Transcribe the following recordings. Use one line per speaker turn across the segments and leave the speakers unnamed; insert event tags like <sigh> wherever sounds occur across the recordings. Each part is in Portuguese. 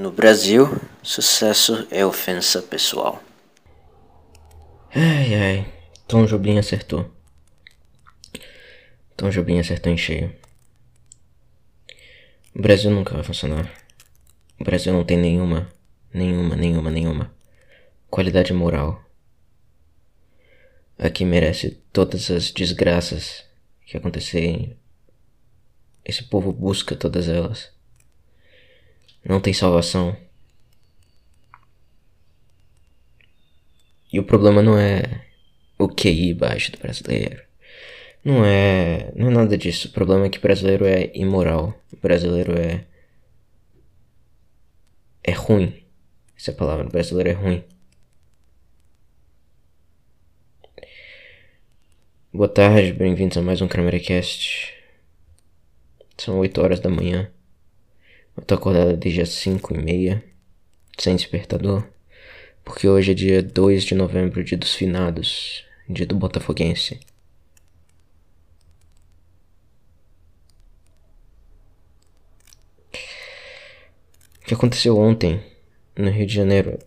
No Brasil, sucesso é ofensa pessoal.
Ai ai, Tom Jobim acertou. Tom Jobim acertou em cheio. O Brasil nunca vai funcionar. O Brasil não tem nenhuma, nenhuma, nenhuma, nenhuma qualidade moral. Aqui merece todas as desgraças que acontecerem. Esse povo busca todas elas. Não tem salvação. E o problema não é o QI baixo do brasileiro. Não é, não é nada disso. O problema é que o brasileiro é imoral. O brasileiro é é ruim. Essa palavra. O brasileiro é ruim. Boa tarde, bem-vindos a mais um Cramericast. São 8 horas da manhã. Eu tô acordado desde as 5 e meia, sem despertador, porque hoje é dia 2 de novembro, dia dos finados, dia do Botafoguense. O que aconteceu ontem no Rio de Janeiro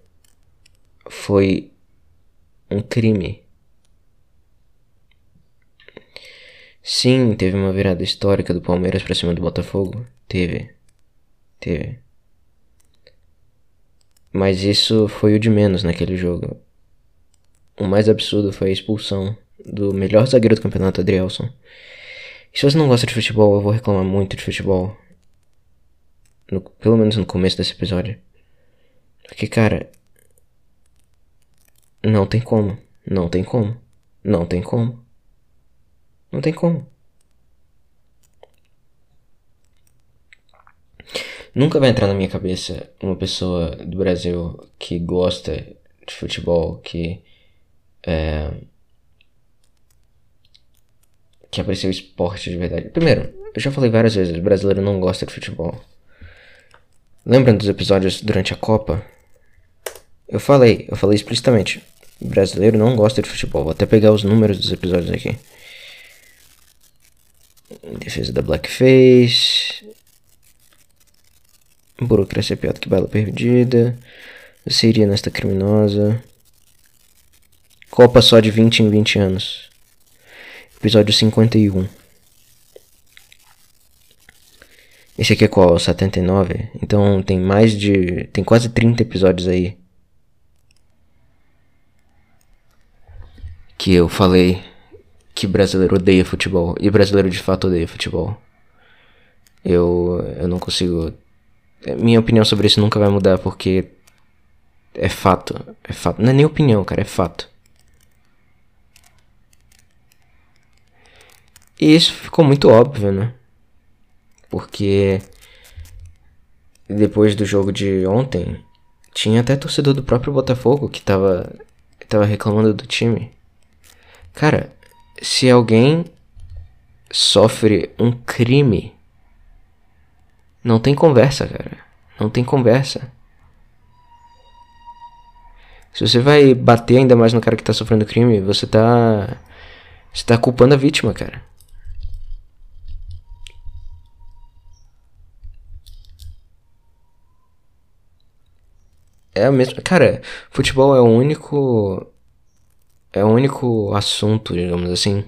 foi um crime. Sim, teve uma virada histórica do Palmeiras pra cima do Botafogo. Teve. Teve. Mas isso foi o de menos naquele jogo. O mais absurdo foi a expulsão do melhor zagueiro do campeonato, Adrielson. E se você não gosta de futebol, eu vou reclamar muito de futebol. No, pelo menos no começo desse episódio. Porque, cara. Não tem como. Não tem como. Não tem como. Não tem como. Nunca vai entrar na minha cabeça uma pessoa do Brasil que gosta de futebol, que. É, que aprecia o esporte de verdade. Primeiro, eu já falei várias vezes, o brasileiro não gosta de futebol. Lembram dos episódios durante a Copa? Eu falei, eu falei explicitamente. O brasileiro não gosta de futebol. Vou até pegar os números dos episódios aqui. Defesa da Blackface. Burocracia pior do que bala perdida. Seria nesta criminosa. Copa só de 20 em 20 anos. Episódio 51. Esse aqui é qual? 79? Então tem mais de. Tem quase 30 episódios aí. Que eu falei que brasileiro odeia futebol. E brasileiro de fato odeia futebol. Eu, eu não consigo. Minha opinião sobre isso nunca vai mudar porque. É fato. É fato. Não é nem opinião, cara, é fato. E isso ficou muito óbvio, né? Porque depois do jogo de ontem, tinha até torcedor do próprio Botafogo que tava, tava reclamando do time. Cara, se alguém sofre um crime, não tem conversa, cara. Não tem conversa. Se você vai bater ainda mais no cara que tá sofrendo crime, você tá. Você tá culpando a vítima, cara. É a mesma. Cara, futebol é o único. É o único assunto, digamos assim.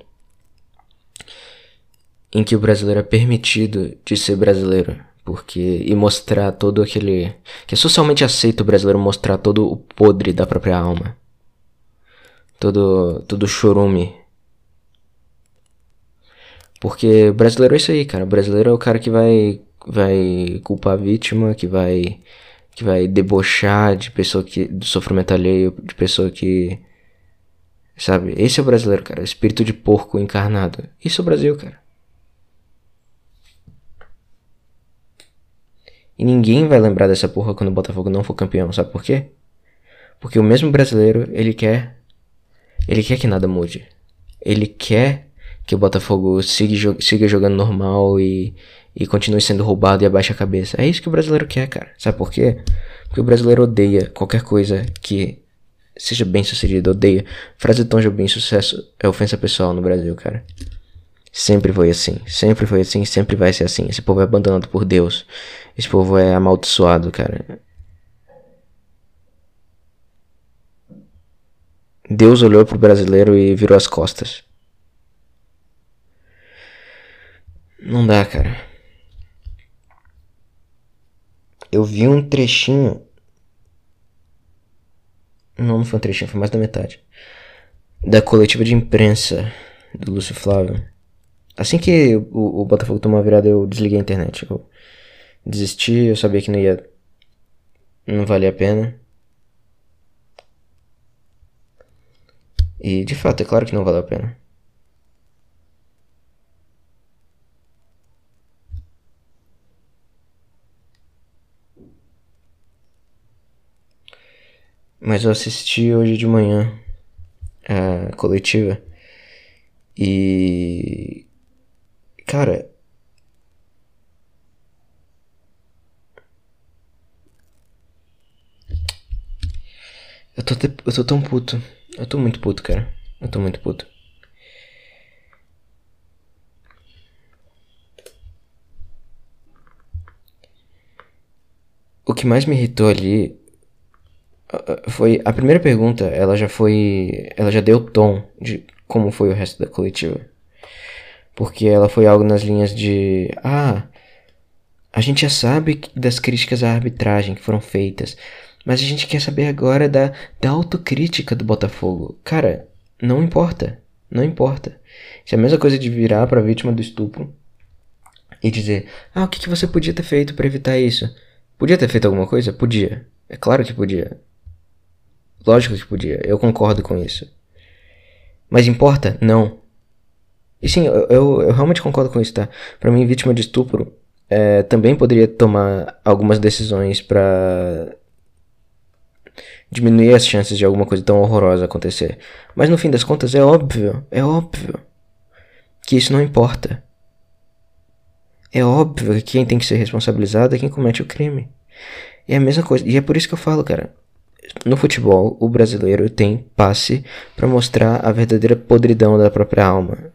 Em que o brasileiro é permitido de ser brasileiro. Porque. E mostrar todo aquele. Que é socialmente aceito o brasileiro mostrar todo o podre da própria alma. Todo. Todo chorume. Porque brasileiro é isso aí, cara. Brasileiro é o cara que vai. Vai culpar a vítima, que vai que vai debochar de pessoa que do sofrimento alheio, de pessoa que sabe? Esse é o brasileiro, cara, espírito de porco encarnado. Isso é o Brasil, cara. E ninguém vai lembrar dessa porra quando o Botafogo não for campeão, sabe por quê? Porque o mesmo brasileiro, ele quer ele quer que nada mude. Ele quer que o Botafogo siga, siga jogando normal e e continue sendo roubado e abaixa a cabeça. É isso que o brasileiro quer, cara. Sabe por quê? Porque o brasileiro odeia qualquer coisa que seja bem sucedido, odeia. Frase de Tom Jobim, sucesso é ofensa pessoal no Brasil, cara. Sempre foi assim, sempre foi assim, sempre vai ser assim. Esse povo é abandonado por Deus. Esse povo é amaldiçoado, cara. Deus olhou pro brasileiro e virou as costas. Não dá, cara. Eu vi um trechinho. Não, não foi um trechinho, foi mais da metade. Da coletiva de imprensa do Lúcio Flávio. Assim que o, o Botafogo tomou a virada, eu desliguei a internet. Eu desisti, eu sabia que não ia. Não valia a pena. E de fato, é claro que não valeu a pena. Mas eu assisti hoje de manhã a coletiva e. Cara. Eu tô, eu tô tão puto. Eu tô muito puto, cara. Eu tô muito puto. O que mais me irritou ali foi a primeira pergunta, ela já foi, ela já deu tom de como foi o resto da coletiva. Porque ela foi algo nas linhas de, ah, a gente já sabe das críticas à arbitragem que foram feitas, mas a gente quer saber agora da, da autocrítica do Botafogo. Cara, não importa. Não importa. Isso é a mesma coisa de virar para vítima do estupro e dizer: Ah, o que, que você podia ter feito para evitar isso? Podia ter feito alguma coisa? Podia. É claro que podia. Lógico que podia. Eu concordo com isso. Mas importa? Não. E sim, eu, eu, eu realmente concordo com isso, tá? Pra mim, vítima de estupro é, também poderia tomar algumas decisões para diminuir as chances de alguma coisa tão horrorosa acontecer. Mas no fim das contas é óbvio, é óbvio que isso não importa. É óbvio que quem tem que ser responsabilizado é quem comete o crime. E é a mesma coisa, e é por isso que eu falo, cara. No futebol, o brasileiro tem passe para mostrar a verdadeira podridão da própria alma.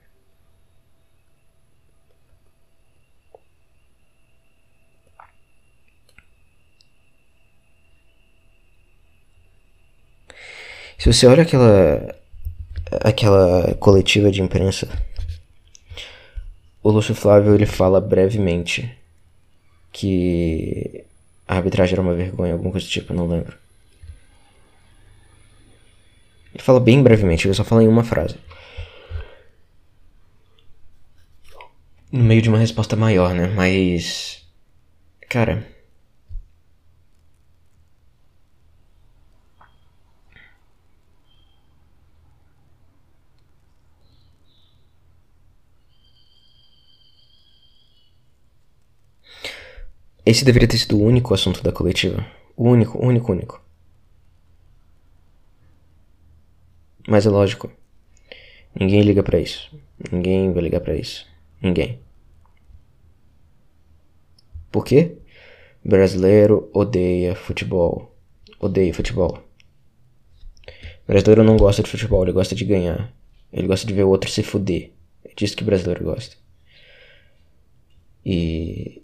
Se você olha aquela aquela coletiva de imprensa, o Lúcio Flávio ele fala brevemente que a arbitragem era uma vergonha, alguma coisa do tipo, não lembro. Ele fala bem brevemente, ele só fala em uma frase. No meio de uma resposta maior, né? Mas. Cara. Esse deveria ter sido o único assunto da coletiva. O único, único, único. Mas é lógico. Ninguém liga para isso. Ninguém vai ligar para isso. Ninguém. Por quê? Brasileiro odeia futebol. Odeia futebol. Brasileiro não gosta de futebol, ele gosta de ganhar. Ele gosta de ver o outro se fuder. É disso que brasileiro gosta. E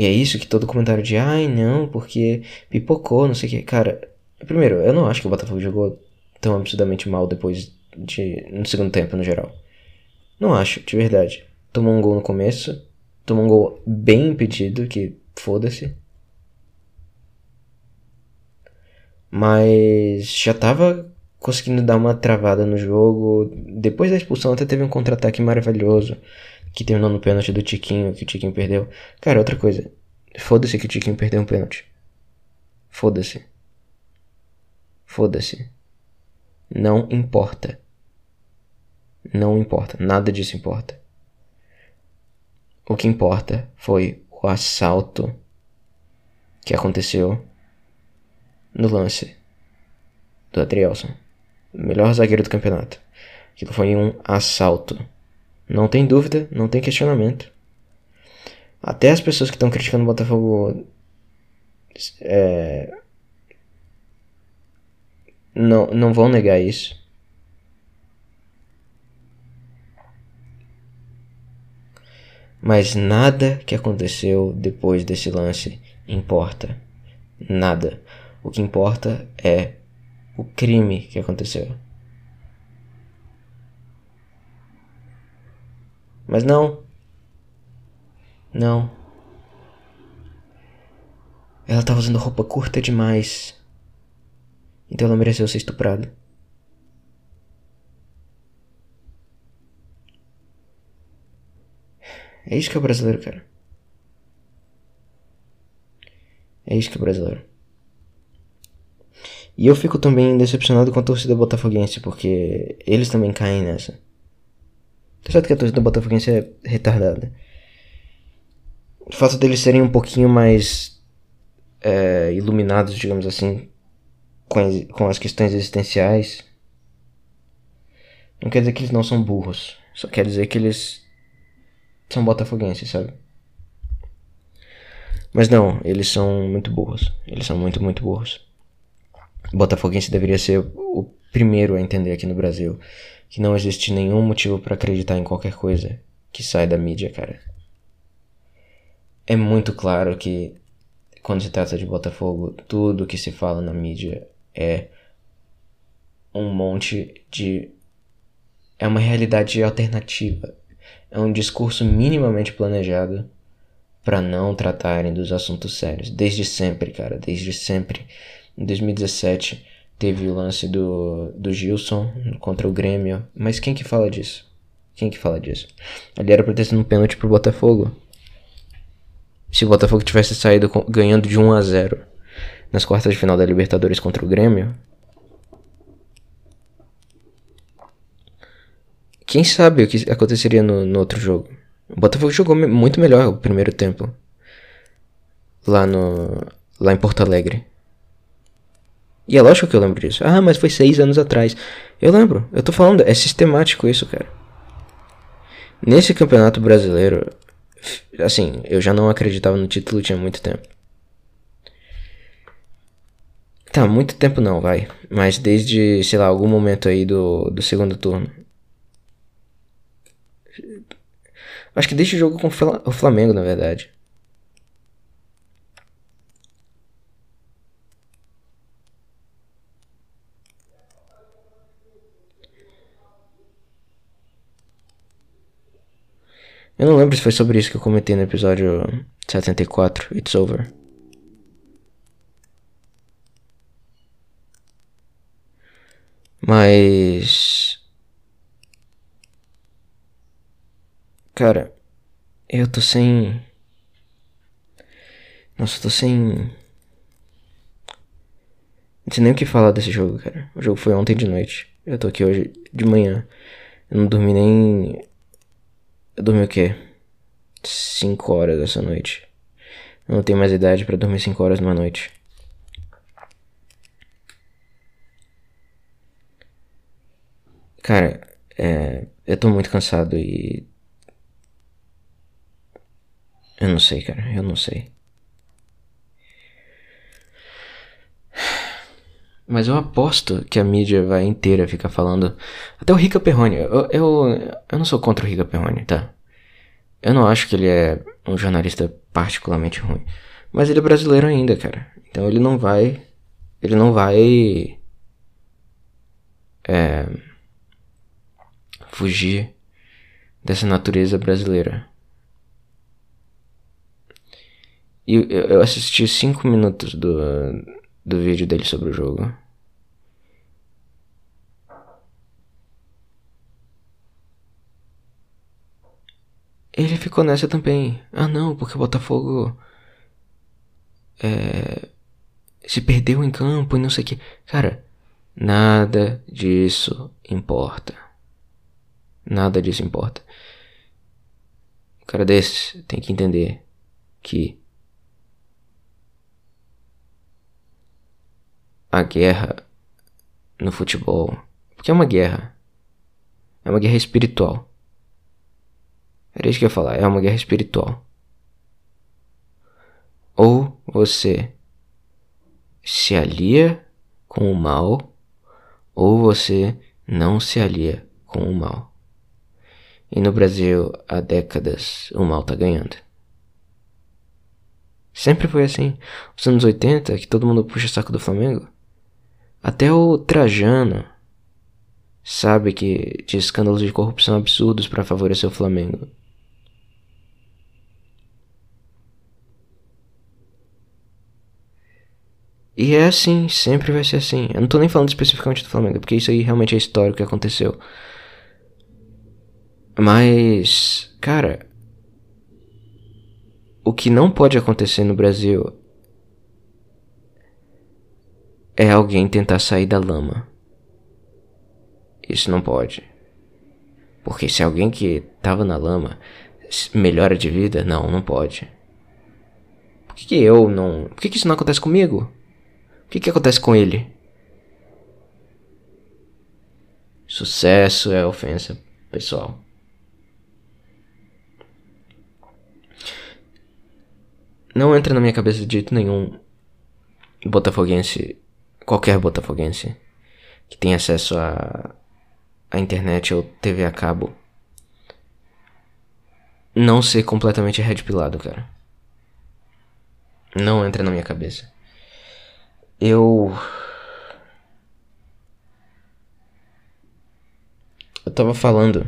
e é isso que todo comentário de ai não, porque pipocou, não sei o que. Cara, primeiro, eu não acho que o Botafogo jogou tão absurdamente mal depois de. no segundo tempo, no geral. Não acho, de verdade. Tomou um gol no começo, tomou um gol bem impedido, que foda-se. Mas já tava conseguindo dar uma travada no jogo. Depois da expulsão até teve um contra-ataque maravilhoso que terminou no pênalti do Tiquinho, que o Tiquinho perdeu. Cara, outra coisa. Foda-se que o Tiquinho perdeu um pênalti. Foda-se. Foda-se. Não importa. Não importa. Nada disso importa. O que importa foi o assalto que aconteceu no lance do Adrielson. Melhor zagueiro do campeonato. Aquilo foi um assalto. Não tem dúvida, não tem questionamento. Até as pessoas que estão criticando o Botafogo é, não, não vão negar isso. Mas nada que aconteceu depois desse lance importa. Nada. O que importa é o crime que aconteceu. Mas não. Não. Ela tava usando roupa curta demais. Então ela mereceu ser estuprada. É isso que é brasileiro, cara. É isso que é brasileiro. E eu fico também decepcionado com a torcida botafoguense, porque eles também caem nessa. Tá certo que a torcida botafoguense é retardada. O fato deles serem um pouquinho mais é, iluminados, digamos assim, com as, com as questões existenciais, não quer dizer que eles não são burros. Só quer dizer que eles são botafoguenses, sabe? Mas não, eles são muito burros. Eles são muito, muito burros. Botafoguense deveria ser o primeiro a entender aqui no Brasil que não existe nenhum motivo para acreditar em qualquer coisa que sai da mídia, cara. É muito claro que quando se trata de Botafogo, tudo que se fala na mídia é um monte de. É uma realidade alternativa. É um discurso minimamente planejado para não tratarem dos assuntos sérios. Desde sempre, cara, desde sempre. Em 2017 teve o lance do, do Gilson contra o Grêmio. Mas quem que fala disso? Quem que fala disso? Ali era pra ter sido um pênalti pro Botafogo. Se o Botafogo tivesse saído ganhando de 1 a 0 nas quartas de final da Libertadores contra o Grêmio, quem sabe o que aconteceria no, no outro jogo? O Botafogo jogou muito melhor o primeiro tempo lá no lá em Porto Alegre. E é lógico que eu lembro disso. Ah, mas foi seis anos atrás. Eu lembro, eu tô falando, é sistemático isso, cara. Nesse campeonato brasileiro, Assim, eu já não acreditava no título tinha muito tempo. Tá, muito tempo não, vai. Mas desde, sei lá, algum momento aí do, do segundo turno. Acho que desde o jogo com o Flamengo, na verdade. Eu não lembro se foi sobre isso que eu comentei no episódio 74, It's Over. Mas. Cara, eu tô sem. Nossa, eu tô sem. Não sei nem o que falar desse jogo, cara. O jogo foi ontem de noite. Eu tô aqui hoje de manhã. Eu não dormi nem eu dormi o quê? 5 horas essa noite. Eu não tenho mais idade para dormir 5 horas numa noite. Cara, é, eu tô muito cansado e. Eu não sei, cara, eu não sei. Mas eu aposto que a mídia vai inteira ficar falando. Até o Rica Perrone. Eu, eu, eu não sou contra o Rica Perrone, tá? Eu não acho que ele é um jornalista particularmente ruim. Mas ele é brasileiro ainda, cara. Então ele não vai. Ele não vai. É, fugir dessa natureza brasileira. E eu, eu assisti cinco minutos do, do vídeo dele sobre o jogo. Ele ficou nessa também. Ah não, porque o Botafogo é, se perdeu em campo e não sei o que. Cara, nada disso importa. Nada disso importa. O cara desse tem que entender que a guerra no futebol, porque é uma guerra, é uma guerra espiritual. Era isso que eu ia falar, é uma guerra espiritual. Ou você se alia com o mal, ou você não se alia com o mal. E no Brasil, há décadas, o mal tá ganhando. Sempre foi assim. Os anos 80, que todo mundo puxa saco do Flamengo. Até o Trajano sabe que de escândalos de corrupção absurdos para favorecer o Flamengo. E é assim, sempre vai ser assim. Eu não tô nem falando especificamente do Flamengo, porque isso aí realmente é histórico que aconteceu. Mas, cara, o que não pode acontecer no Brasil é alguém tentar sair da lama. Isso não pode. Porque se alguém que tava na lama melhora de vida, não, não pode. Por que, que eu não. Por que, que isso não acontece comigo? O que, que acontece com ele? Sucesso é ofensa pessoal. Não entra na minha cabeça de jeito nenhum botafoguense, qualquer botafoguense que tem acesso a, a internet ou TV a cabo não ser completamente red pilado, cara. Não entra na minha cabeça. Eu. Eu tava falando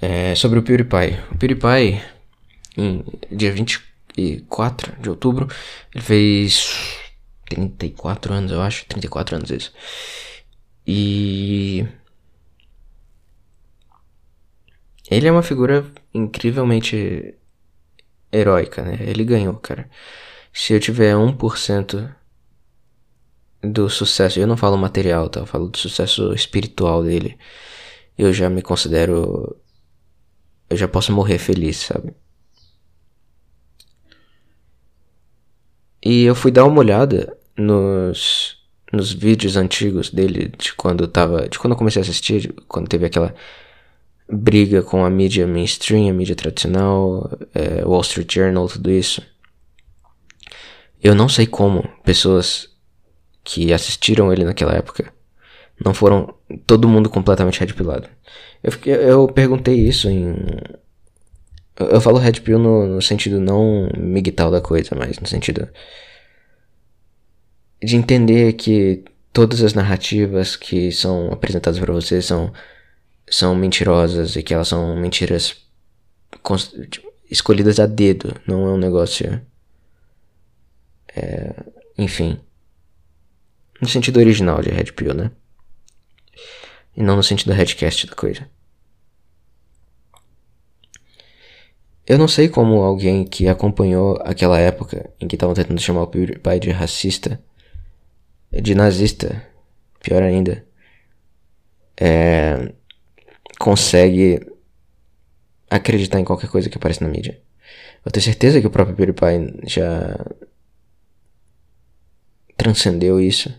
é, sobre o PewDiePie. O PewDiePie, em dia 24 de outubro, ele fez 34 anos, eu acho. 34 anos isso. E. Ele é uma figura incrivelmente heróica, né? Ele ganhou, cara. Se eu tiver 1% do sucesso, eu não falo material, tá? Eu falo do sucesso espiritual dele. Eu já me considero. Eu já posso morrer feliz, sabe? E eu fui dar uma olhada nos, nos vídeos antigos dele, de quando eu tava. De quando eu comecei a assistir, quando teve aquela briga com a mídia mainstream, a mídia tradicional, é, Wall Street Journal, tudo isso. Eu não sei como pessoas que assistiram ele naquela época não foram todo mundo completamente red pillado. Eu, fiquei, eu perguntei isso em. Eu, eu falo red pill no, no, sentido não migtal da coisa, mas no sentido de entender que todas as narrativas que são apresentadas para você são, são mentirosas e que elas são mentiras tipo, escolhidas a dedo, não é um negócio é, enfim. No sentido original de Red Pill, né? E não no sentido Redcast da coisa. Eu não sei como alguém que acompanhou aquela época em que estavam tentando chamar o PewDiePie de racista, de nazista, pior ainda, é, consegue acreditar em qualquer coisa que aparece na mídia. Eu tenho certeza que o próprio PewDiePie já transcendeu isso.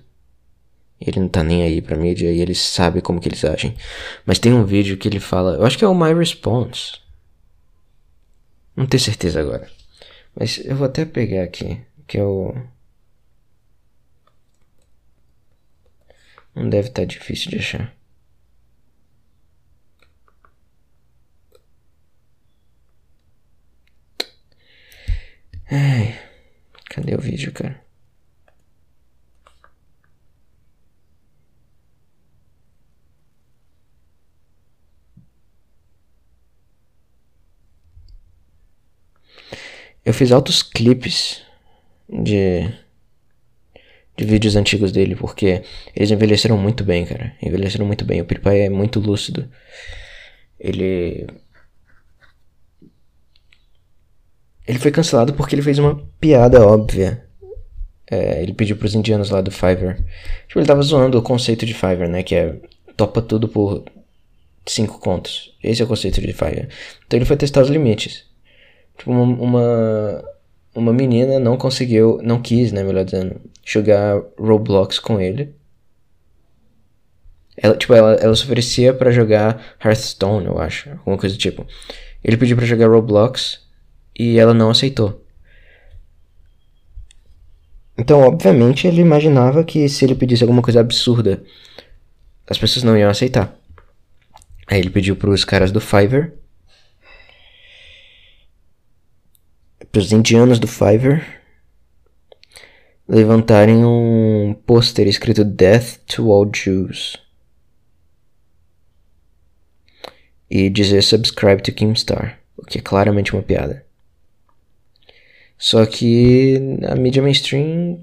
Ele não tá nem aí pra mídia e ele sabe como que eles agem. Mas tem um vídeo que ele fala, eu acho que é o My Response. Não tenho certeza agora. Mas eu vou até pegar aqui, que é Não deve estar tá difícil de achar. Ai, cadê o vídeo, cara? Eu fiz altos clipes de de vídeos antigos dele, porque eles envelheceram muito bem, cara. Envelheceram muito bem. O PewDiePie é muito lúcido. Ele Ele foi cancelado porque ele fez uma piada óbvia. É, ele pediu pros indianos lá do Fiverr. Tipo, ele tava zoando o conceito de Fiverr, né? Que é topa tudo por cinco contos. Esse é o conceito de Fiverr. Então ele foi testar os limites. Tipo, uma, uma menina não conseguiu, não quis, né, melhor dizendo, jogar Roblox com ele. Ela, tipo, ela, ela se oferecia para jogar Hearthstone, eu acho, alguma coisa do tipo. Ele pediu para jogar Roblox e ela não aceitou. Então, obviamente, ele imaginava que se ele pedisse alguma coisa absurda, as pessoas não iam aceitar. Aí ele pediu para os caras do Fiverr para os indianos do Fiverr levantarem um pôster escrito Death to All Jews e dizer subscribe to Keemstar, o que é claramente uma piada. Só que a mídia mainstream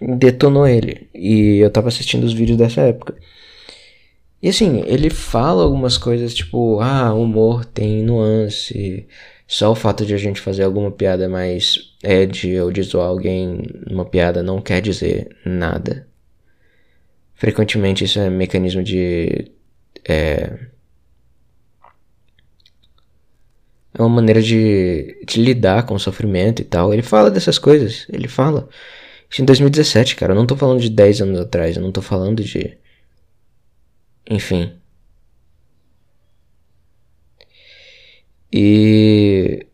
detonou ele e eu tava assistindo os vídeos dessa época. E assim, ele fala algumas coisas tipo, ah, humor tem nuance, só o fato de a gente fazer alguma piada mais edgy ou de zoar alguém numa piada não quer dizer nada. Frequentemente isso é mecanismo de. É, é uma maneira de, de lidar com o sofrimento e tal. Ele fala dessas coisas, ele fala. Isso em 2017, cara. Eu não tô falando de 10 anos atrás, eu não tô falando de. Enfim. E.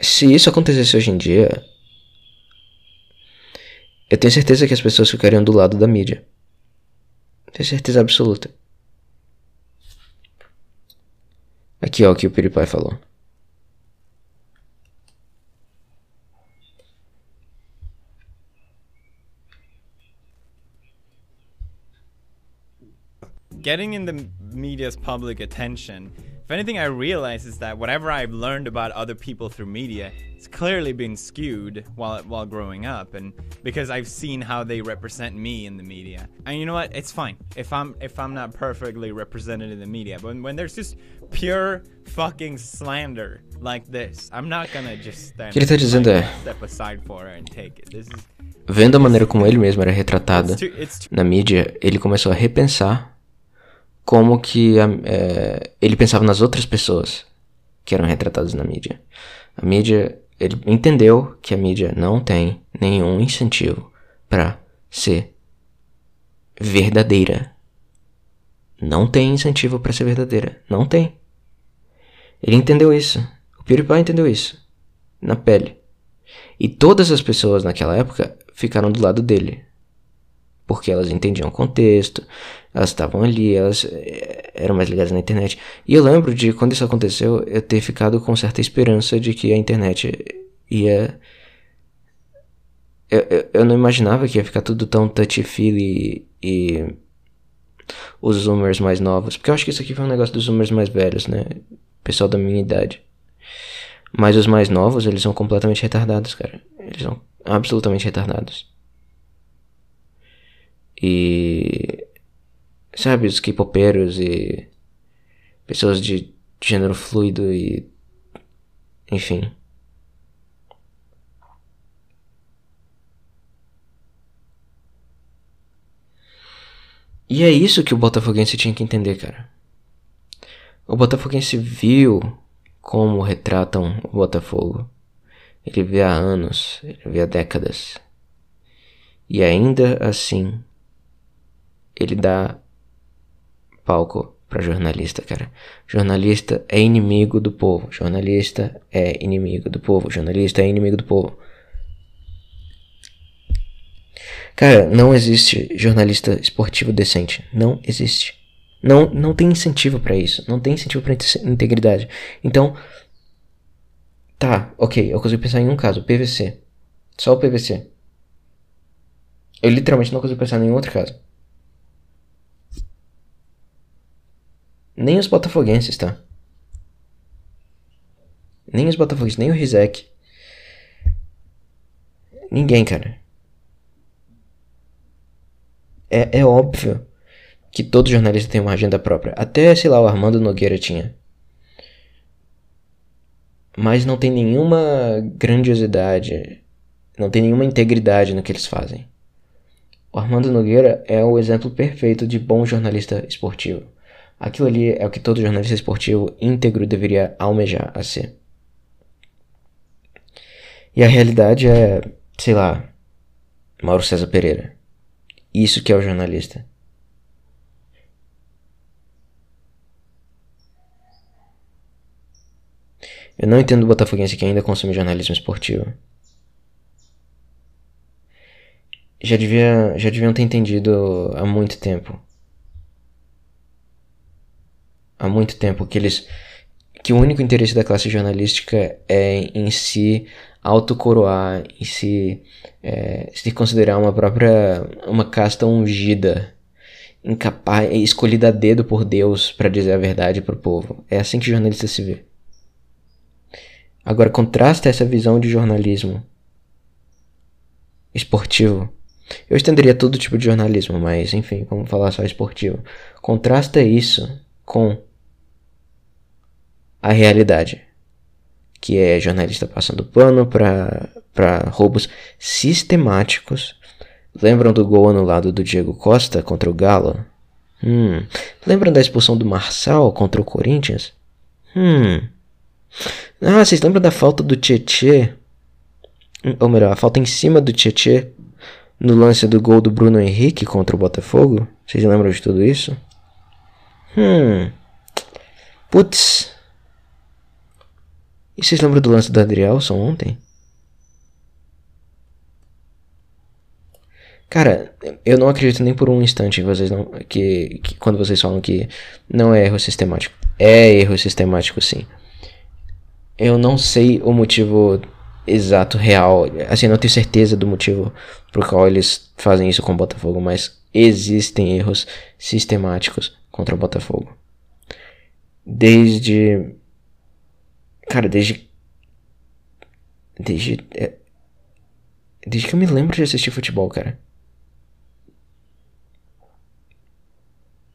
Se isso acontecesse hoje em dia, eu tenho certeza que as pessoas ficariam do lado da mídia. Tenho certeza absoluta. Aqui ó, o que o PewDiePie falou.
getting in the media's public attention, if anything, I realize is that whatever I've learned about other people through media, it's clearly been skewed while while growing up, and because I've seen how they represent me in the media. And you know what? It's fine if I'm if I'm not perfectly represented in the media, but when, when there's just pure fucking slander like this, I'm not gonna just stand
ele tá dizendo é
step aside for and take it. This is
Vendo a maneira como ele mesmo era retratado na mídia, ele começou a repensar como que é, ele pensava nas outras pessoas que eram retratadas na mídia. A mídia, ele entendeu que a mídia não tem nenhum incentivo para ser verdadeira. Não tem incentivo para ser verdadeira. Não tem. Ele entendeu isso. O PewDiePie entendeu isso. Na pele. E todas as pessoas naquela época ficaram do lado dele porque elas entendiam o contexto, elas estavam ali, elas eh, eram mais ligadas na internet. E eu lembro de quando isso aconteceu, eu ter ficado com certa esperança de que a internet ia. Eu, eu, eu não imaginava que ia ficar tudo tão touchy-feely e, e os zoomers mais novos. Porque eu acho que isso aqui foi um negócio dos zoomers mais velhos, né? Pessoal da minha idade. Mas os mais novos, eles são completamente retardados, cara. Eles são absolutamente retardados. E. Sabe, os K-popeiros e. Pessoas de gênero fluido e. Enfim. E é isso que o Botafoguense tinha que entender, cara. O Botafoguense viu como retratam o Botafogo. Ele vê há anos, ele vê há décadas. E ainda assim, ele dá palco para jornalista, cara. Jornalista é inimigo do povo. Jornalista é inimigo do povo. Jornalista é inimigo do povo. Cara, não existe jornalista esportivo decente. Não existe. Não, não tem incentivo para isso. Não tem incentivo para integridade. Então, tá, ok. Eu consigo pensar em um caso: PVC. Só o PVC. Eu literalmente não consigo pensar em nenhum outro caso. Nem os botafoguenses, tá? Nem os botafoguenses, nem o Rizek. Ninguém, cara. É, é óbvio que todo jornalista tem uma agenda própria. Até, sei lá, o Armando Nogueira tinha. Mas não tem nenhuma grandiosidade, não tem nenhuma integridade no que eles fazem. O Armando Nogueira é o exemplo perfeito de bom jornalista esportivo. Aquilo ali é o que todo jornalista esportivo íntegro deveria almejar a ser. E a realidade é, sei lá, Mauro César Pereira. Isso que é o jornalista. Eu não entendo o botafoguense que ainda consome jornalismo esportivo. Já, devia, já deviam ter entendido há muito tempo há muito tempo que eles que o único interesse da classe jornalística é em si autocoroar e se, é, se considerar uma própria uma casta ungida, incapaz, escolhida a dedo por Deus para dizer a verdade para o povo. É assim que jornalista se vê. Agora contrasta essa visão de jornalismo esportivo. Eu estenderia todo tipo de jornalismo, mas enfim, vamos falar só esportivo. Contrasta isso com a realidade, que é jornalista passando pano para roubos sistemáticos. Lembram do gol anulado do Diego Costa contra o Galo? Hum. Lembram da expulsão do Marçal contra o Corinthians? Hum. Ah, vocês lembram da falta do Tietê? Ou melhor, a falta em cima do Tietê no lance do gol do Bruno Henrique contra o Botafogo? Vocês lembram de tudo isso? Hum. Putz. E vocês lembram do lance do Adrielson ontem? Cara, eu não acredito nem por um instante que vocês não. Que, que quando vocês falam que não é erro sistemático. É erro sistemático, sim. Eu não sei o motivo exato, real. Assim, não tenho certeza do motivo por qual eles fazem isso com o Botafogo, mas existem erros sistemáticos contra o Botafogo. Desde. Cara, desde. Desde. É, desde que eu me lembro de assistir futebol, cara.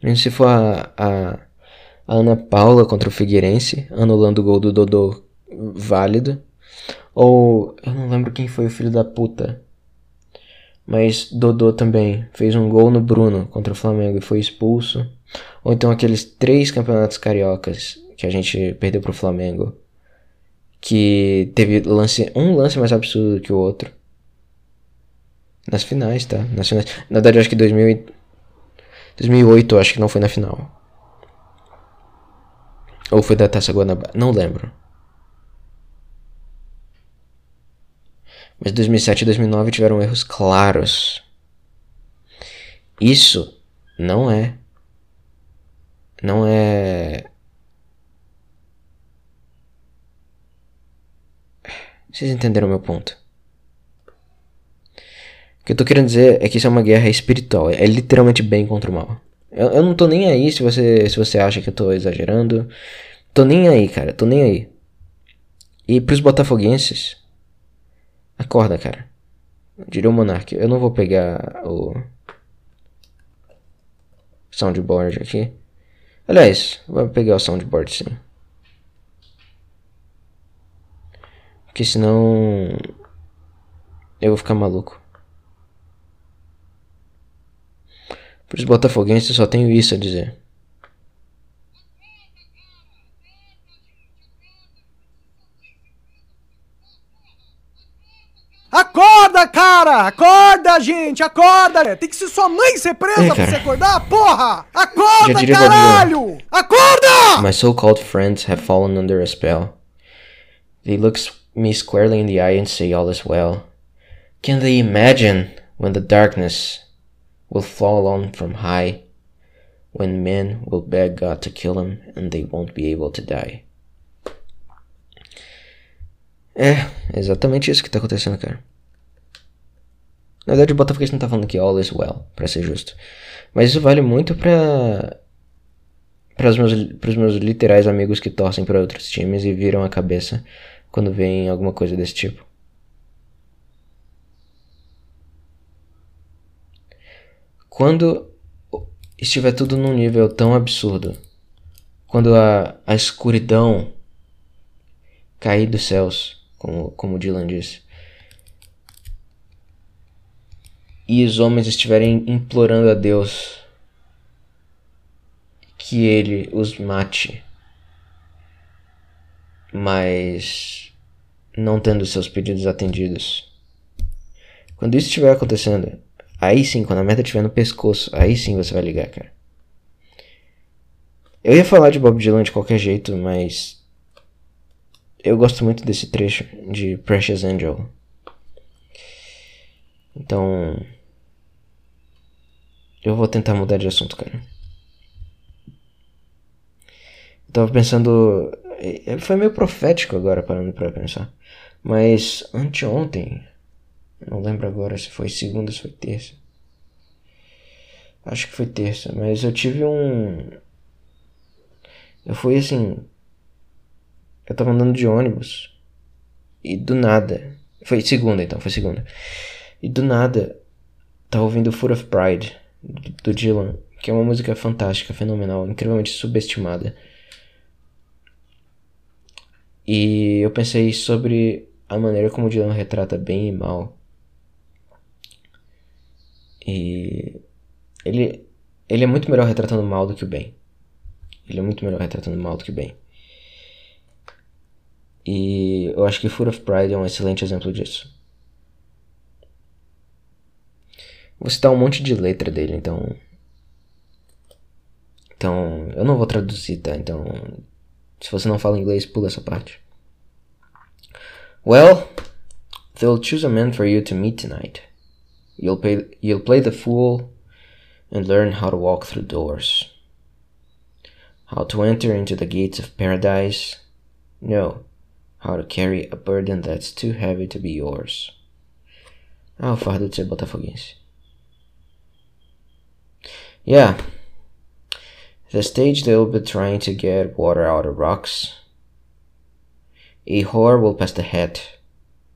Mesmo se for a, a, a Ana Paula contra o Figueirense, anulando o gol do Dodô válido. Ou eu não lembro quem foi o filho da puta. Mas Dodô também fez um gol no Bruno contra o Flamengo e foi expulso. Ou então aqueles três campeonatos cariocas que a gente perdeu pro Flamengo. Que teve lance, um lance mais absurdo que o outro. Nas finais, tá? Nas finais. Na verdade, eu acho que 2000 2008, eu acho que não foi na final. Ou foi da Taça Guanabara. Não lembro. Mas 2007 e 2009 tiveram erros claros. Isso não é. Não é. Vocês entenderam meu ponto? O que eu tô querendo dizer é que isso é uma guerra espiritual. É literalmente bem contra o mal. Eu, eu não tô nem aí se você, se você acha que eu tô exagerando. Tô nem aí, cara. Tô nem aí. E pros botafoguenses, Acorda, cara. Diria o Monark. Eu não vou pegar o soundboard aqui. Aliás, vou pegar o soundboard sim. Porque senão eu vou ficar maluco. Para os botafoguenses eu só tenho isso a dizer.
Acorda, cara! Acorda, gente! Acorda! Tem que ser sua mãe ser presa
Ei,
pra você acordar, porra! Acorda, caralho! Acorda!
My so-called friends have fallen under a spell. They look me squarely in the eye and say all is well. Can they imagine when the darkness will fall on from high, when men will beg God to kill them and they won't be able to die? É, exatamente isso que tá acontecendo, cara. Na verdade, o Botafogo não tá falando que all is well, pra ser justo. Mas isso vale muito pra para os meus, pros meus literais amigos que torcem para outros times e viram a cabeça quando veem alguma coisa desse tipo. Quando estiver tudo num nível tão absurdo, quando a, a escuridão cair dos céus, como, como Dylan disse, e os homens estiverem implorando a Deus que ele os mate, mas não tendo seus pedidos atendidos. Quando isso estiver acontecendo, aí sim, quando a meta estiver no pescoço, aí sim você vai ligar, cara. Eu ia falar de Bob Dylan de qualquer jeito, mas eu gosto muito desse trecho de Precious Angel. Então, eu vou tentar mudar de assunto, cara. Eu tava pensando. É, foi meio profético agora parando pra pensar. Mas anteontem, não lembro agora se foi segunda ou se foi terça. Acho que foi terça, mas eu tive um. Eu fui assim. Eu tava andando de ônibus. E do nada. Foi segunda então, foi segunda. E do nada. Tava ouvindo Foot of Pride do Dylan, que é uma música fantástica, fenomenal, incrivelmente subestimada. E eu pensei sobre a maneira como o Dylan retrata bem e mal. E ele ele é muito melhor retratando mal do que o bem. Ele é muito melhor retratando mal do que o bem. E eu acho que Foot of Pride é um excelente exemplo disso. Vou citar um monte de letra dele, então. Então, eu não vou traduzir, tá? Então, se você não fala inglês, pula essa parte. Well, they'll choose a man for you to meet tonight. You'll play, you'll play the fool and learn how to walk through doors. How to enter into the gates of paradise. No, how to carry a burden that's too heavy to be yours. Ah, o fardo de ser botafoguense. Yeah. The stage they'll be trying to get water out of rocks. A whore will pass the hat,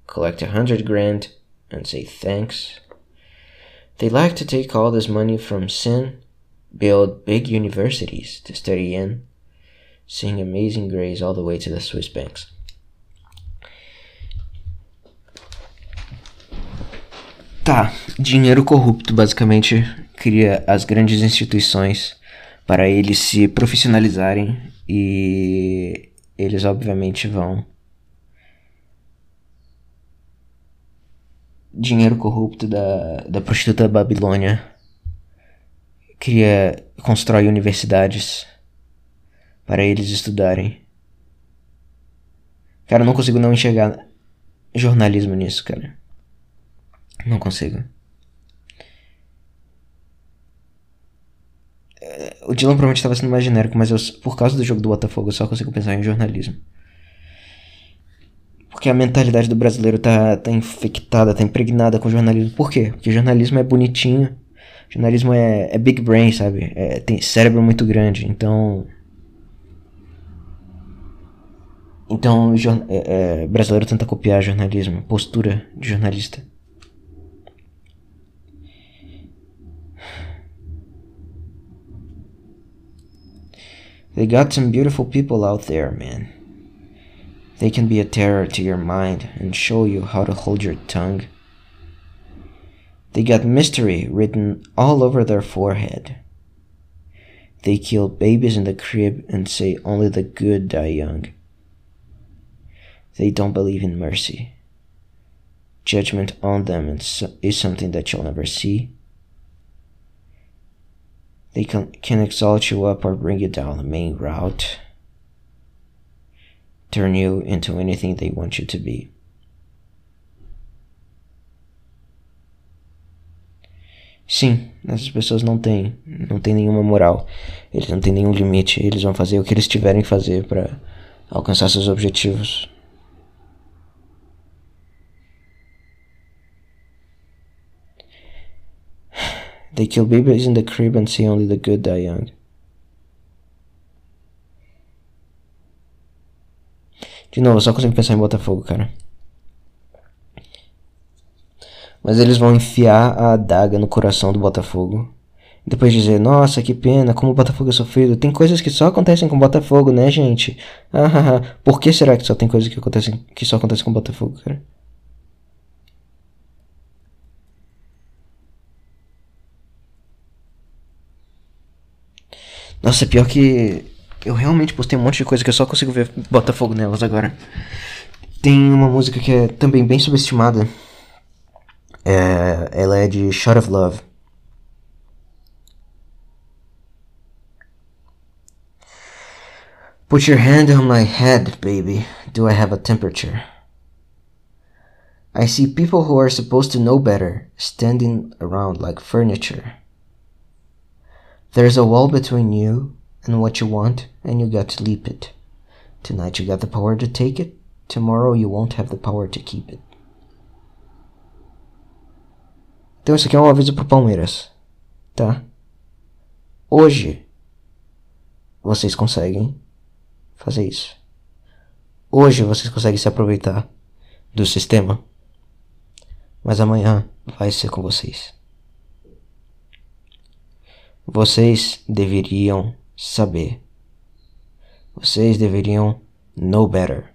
collect a hundred grand, and say thanks. They like to take all this money from sin, build big universities to study in, sing Amazing Grace all the way to the Swiss banks. Tá, dinheiro corrupto basicamente cria as grandes instituições para eles se profissionalizarem e eles obviamente vão dinheiro corrupto da, da prostituta Babilônia cria constrói universidades para eles estudarem. Cara eu não consigo não enxergar jornalismo nisso cara. Não consigo O Dylan provavelmente estava sendo mais genérico, mas eu, por causa do jogo do Botafogo eu só consigo pensar em jornalismo. Porque a mentalidade do brasileiro tá, tá infectada, tá impregnada com jornalismo. Por quê? Porque jornalismo é bonitinho. Jornalismo é, é big brain, sabe? É, tem cérebro muito grande. Então. Então, é, é, brasileiro tenta copiar jornalismo, postura de jornalista. They got some beautiful people out there, man. They can be a terror to your mind and show you how to hold your tongue. They got mystery written all over their forehead. They kill babies in the crib and say only the good die young. They don't believe in mercy. Judgment on them is something that you'll never see. They can, can exalt you up or bring you down the main route, turn you into anything they want you to be. Sim, essas pessoas não têm, não têm nenhuma moral. Eles não têm nenhum limite. Eles vão fazer o que eles tiverem que fazer para alcançar seus objetivos. They kill babies in the crib and say only the good die young. De novo, só consigo pensar em Botafogo, cara. Mas eles vão enfiar a adaga no coração do Botafogo. Depois dizer, nossa, que pena, como o Botafogo é sofrido. Tem coisas que só acontecem com o Botafogo, né, gente? Ah, <laughs> por que será que só tem coisas que acontecem que só acontecem com o Botafogo, cara? Nossa, pior que eu realmente postei um monte de coisa que eu só consigo ver Botafogo nelas agora. Tem uma música que é também bem subestimada. É, ela é de Shot of Love. Put your hand on my head, baby. Do I have a temperature? I see people who are supposed to know better standing around like furniture. There's a wall between you and what you want, and you got to leap it. Tonight you got the power to take it. Tomorrow you won't have the power to keep it. Então isso aqui é um aviso pro Palmeiras, tá? Hoje vocês conseguem fazer isso. Hoje vocês conseguem se aproveitar do sistema. Mas amanhã vai ser com vocês. Vocês deveriam saber. Vocês deveriam know better.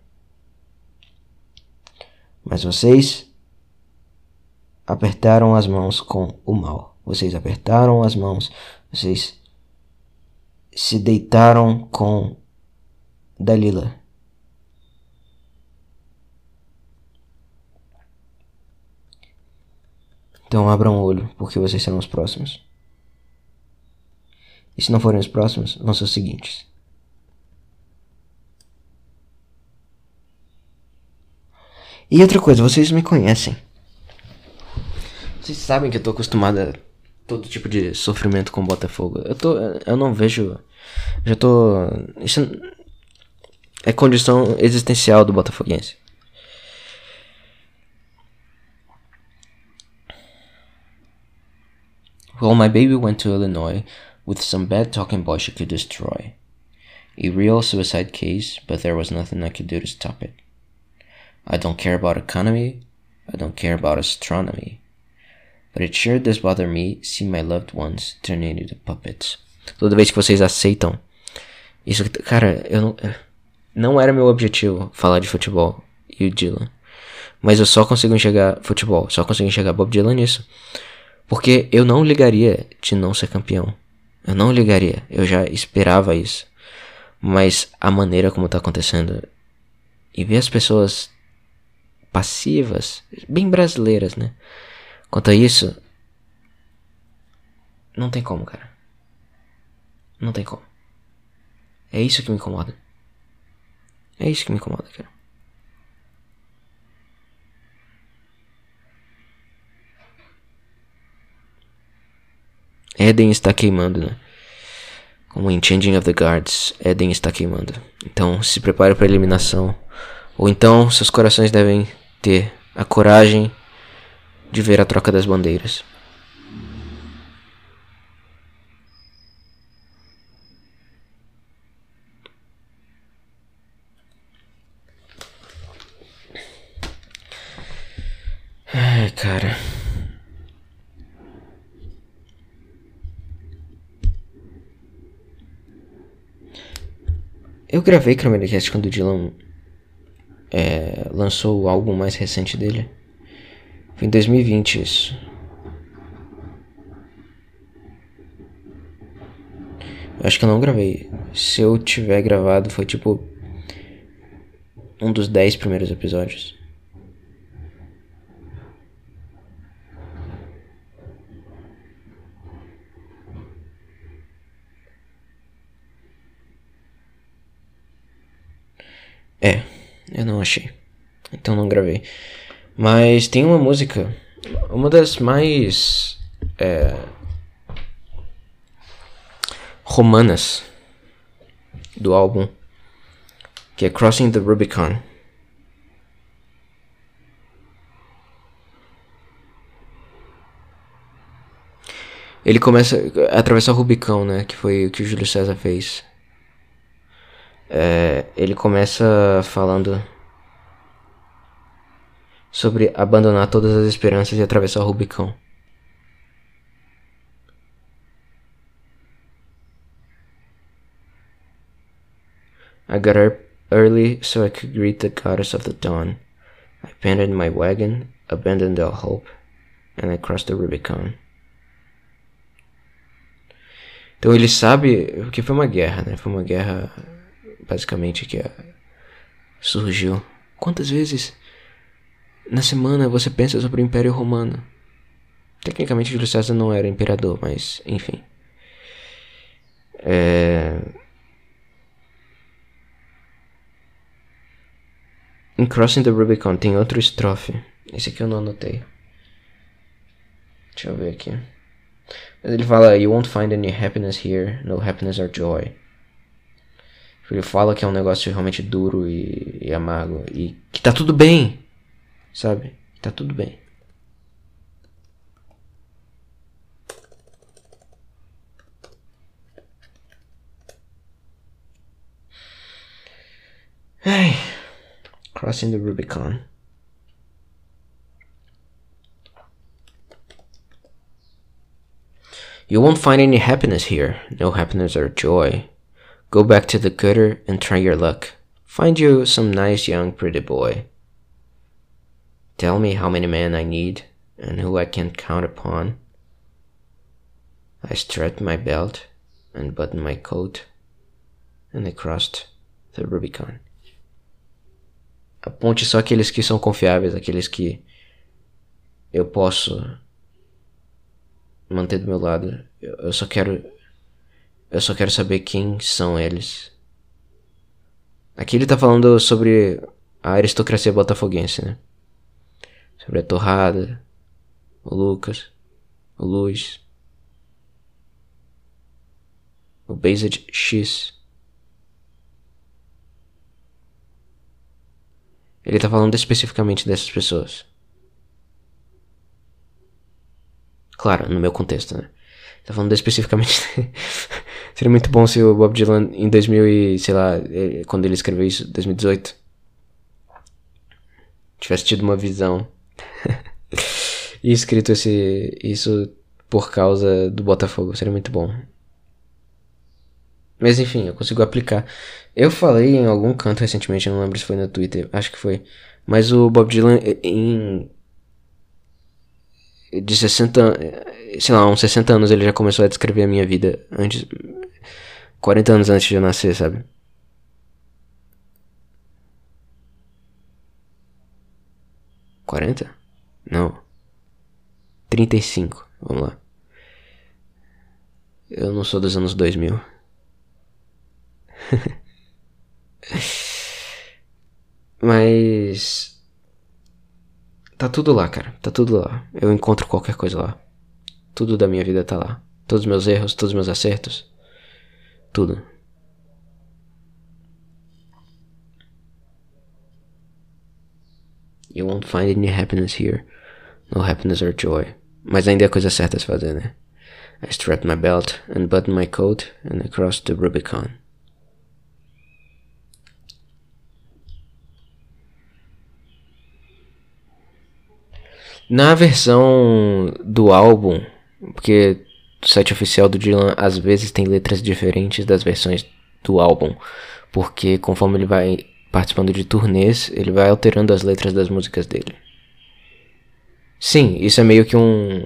Mas vocês apertaram as mãos com o mal. Vocês apertaram as mãos. Vocês se deitaram com Dalila. Então abram o olho, porque vocês serão os próximos. E se não forem os próximos, vão ser os seguintes. E outra coisa, vocês me conhecem. Vocês sabem que eu tô acostumado a todo tipo de sofrimento com Botafogo. Eu tô. Eu não vejo. Já tô. Isso é condição existencial do Botafoguense. Well, my baby went to Illinois with some bad talking boy she could destroy. A real suicide case, but there was nothing I could do to stop it. I don't care about economy, I don't care about astronomy. But it sure does bother me see my loved ones turning into puppets. Toda vez que vocês aceitam isso, cara, eu não, não era meu objetivo falar de futebol e o Dylan. Mas eu só consigo enxergar futebol, só consigo enxergar Bob Dylan nisso. Porque eu não ligaria de não ser campeão. Eu não ligaria, eu já esperava isso. Mas a maneira como tá acontecendo e ver as pessoas passivas, bem brasileiras, né? Quanto a isso, não tem como, cara. Não tem como. É isso que me incomoda. É isso que me incomoda, cara. Eden está queimando, né? Como em Changing of the Guards, Eden está queimando. Então se prepare para a eliminação. Ou então seus corações devem ter a coragem de ver a troca das bandeiras. Ai, cara. Eu gravei Cast quando o Dylan é, lançou o álbum mais recente dele. Foi em 2020 isso. Eu acho que eu não gravei. Se eu tiver gravado, foi tipo um dos 10 primeiros episódios. É, eu não achei. Então não gravei. Mas tem uma música, uma das mais é, romanas do álbum, que é Crossing the Rubicon. Ele começa a atravessar o Rubicão, né? Que foi o que o Júlio César fez. É, ele começa falando sobre abandonar todas as esperanças e atravessar o Rubicão. I got up early so I could greet the goddess of the dawn. I abandoned my wagon, abandoned all hope, and I crossed the Rubicon. Então ele sabe que foi uma guerra, né? Foi uma guerra basicamente que surgiu. Quantas vezes na semana você pensa sobre o Império Romano? Tecnicamente Júlio César não era imperador, mas enfim. É... Em Crossing the Rubicon tem outro estrofe. Esse aqui eu não anotei. Deixa eu ver aqui. Ele fala: You won't find any happiness here, no happiness or joy. Ele fala que é um negócio realmente duro e, e amargo. E que tá tudo bem. Sabe? Tá tudo bem. Ai. Crossing the Rubicon. You won't find any happiness here, no happiness or joy. Go back to the gutter and try your luck. Find you some nice young pretty boy. Tell me how many men I need and who I can count upon. I strapped my belt and buttoned my coat, and I crossed the Rubicon. Aponte só aqueles que são confiáveis, aqueles que eu posso manter do meu lado. Eu só quero. Eu só quero saber quem são eles. Aqui ele tá falando sobre a aristocracia botafoguense, né? Sobre a Torrada, o Lucas, o Luiz, o Based X. Ele tá falando especificamente dessas pessoas. Claro, no meu contexto, né? Tá falando especificamente. <laughs> Seria muito bom se o Bob Dylan em 2000 e, sei lá, eh, quando ele escreveu isso, 2018, tivesse tido uma visão <laughs> e escrito esse isso por causa do Botafogo, seria muito bom. Mas enfim, eu consigo aplicar. Eu falei em algum canto recentemente, não lembro se foi no Twitter, acho que foi. Mas o Bob Dylan em de 60, sei lá, uns 60 anos ele já começou a descrever a minha vida antes 40 anos antes de eu nascer, sabe? Quarenta? Não. Trinta e cinco. Vamos lá. Eu não sou dos anos dois mil. <laughs> Mas Tá tudo lá, cara. Tá tudo lá. Eu encontro qualquer coisa lá. Tudo da minha vida tá lá. Todos os meus erros, todos os meus acertos. Tudo. You won't find any happiness here. No happiness or joy. Mas ainda é coisa certa a se fazer, né? I strapped my belt and buttoned my coat and I crossed the Rubicon. Na versão do álbum, porque o site oficial do Dylan às vezes tem letras diferentes das versões do álbum, porque conforme ele vai participando de turnês, ele vai alterando as letras das músicas dele. Sim, isso é meio que um.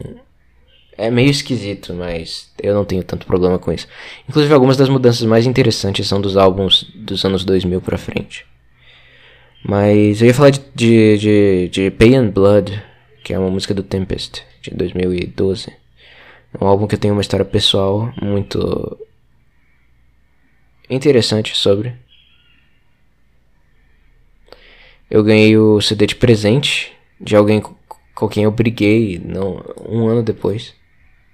É meio esquisito, mas eu não tenho tanto problema com isso. Inclusive, algumas das mudanças mais interessantes são dos álbuns dos anos 2000 pra frente. Mas eu ia falar de, de, de, de Pay and Blood, que é uma música do Tempest, de 2012. É um álbum que tem uma história pessoal muito interessante sobre. Eu ganhei o CD de presente de alguém com quem eu briguei não, um ano depois.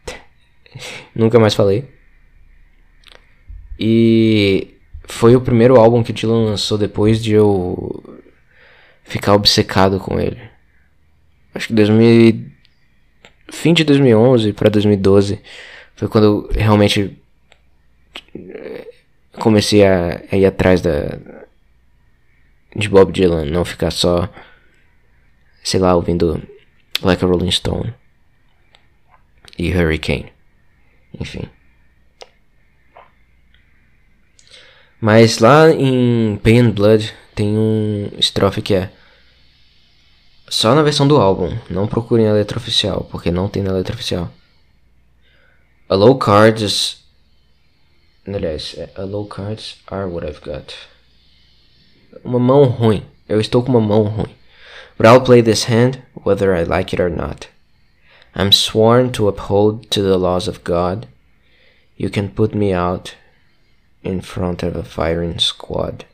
<laughs> Nunca mais falei. E foi o primeiro álbum que o Dylan lançou depois de eu ficar obcecado com ele acho que 2000, fim de 2011 para 2012 foi quando eu realmente eh, comecei a, a ir atrás da de Bob Dylan, não ficar só sei lá ouvindo Like a Rolling Stone e Hurricane, enfim. Mas lá em Pain and Blood tem um estrofe que é só na versão do álbum, não procurem a letra oficial, porque não tem na letra oficial. A low cards. Aliás, é, a low cards are what I've got. Uma mão ruim. Eu estou com uma mão ruim. But I'll play this hand, whether I like it or not. I'm sworn to uphold to the laws of God. You can put me out in front of a firing squad.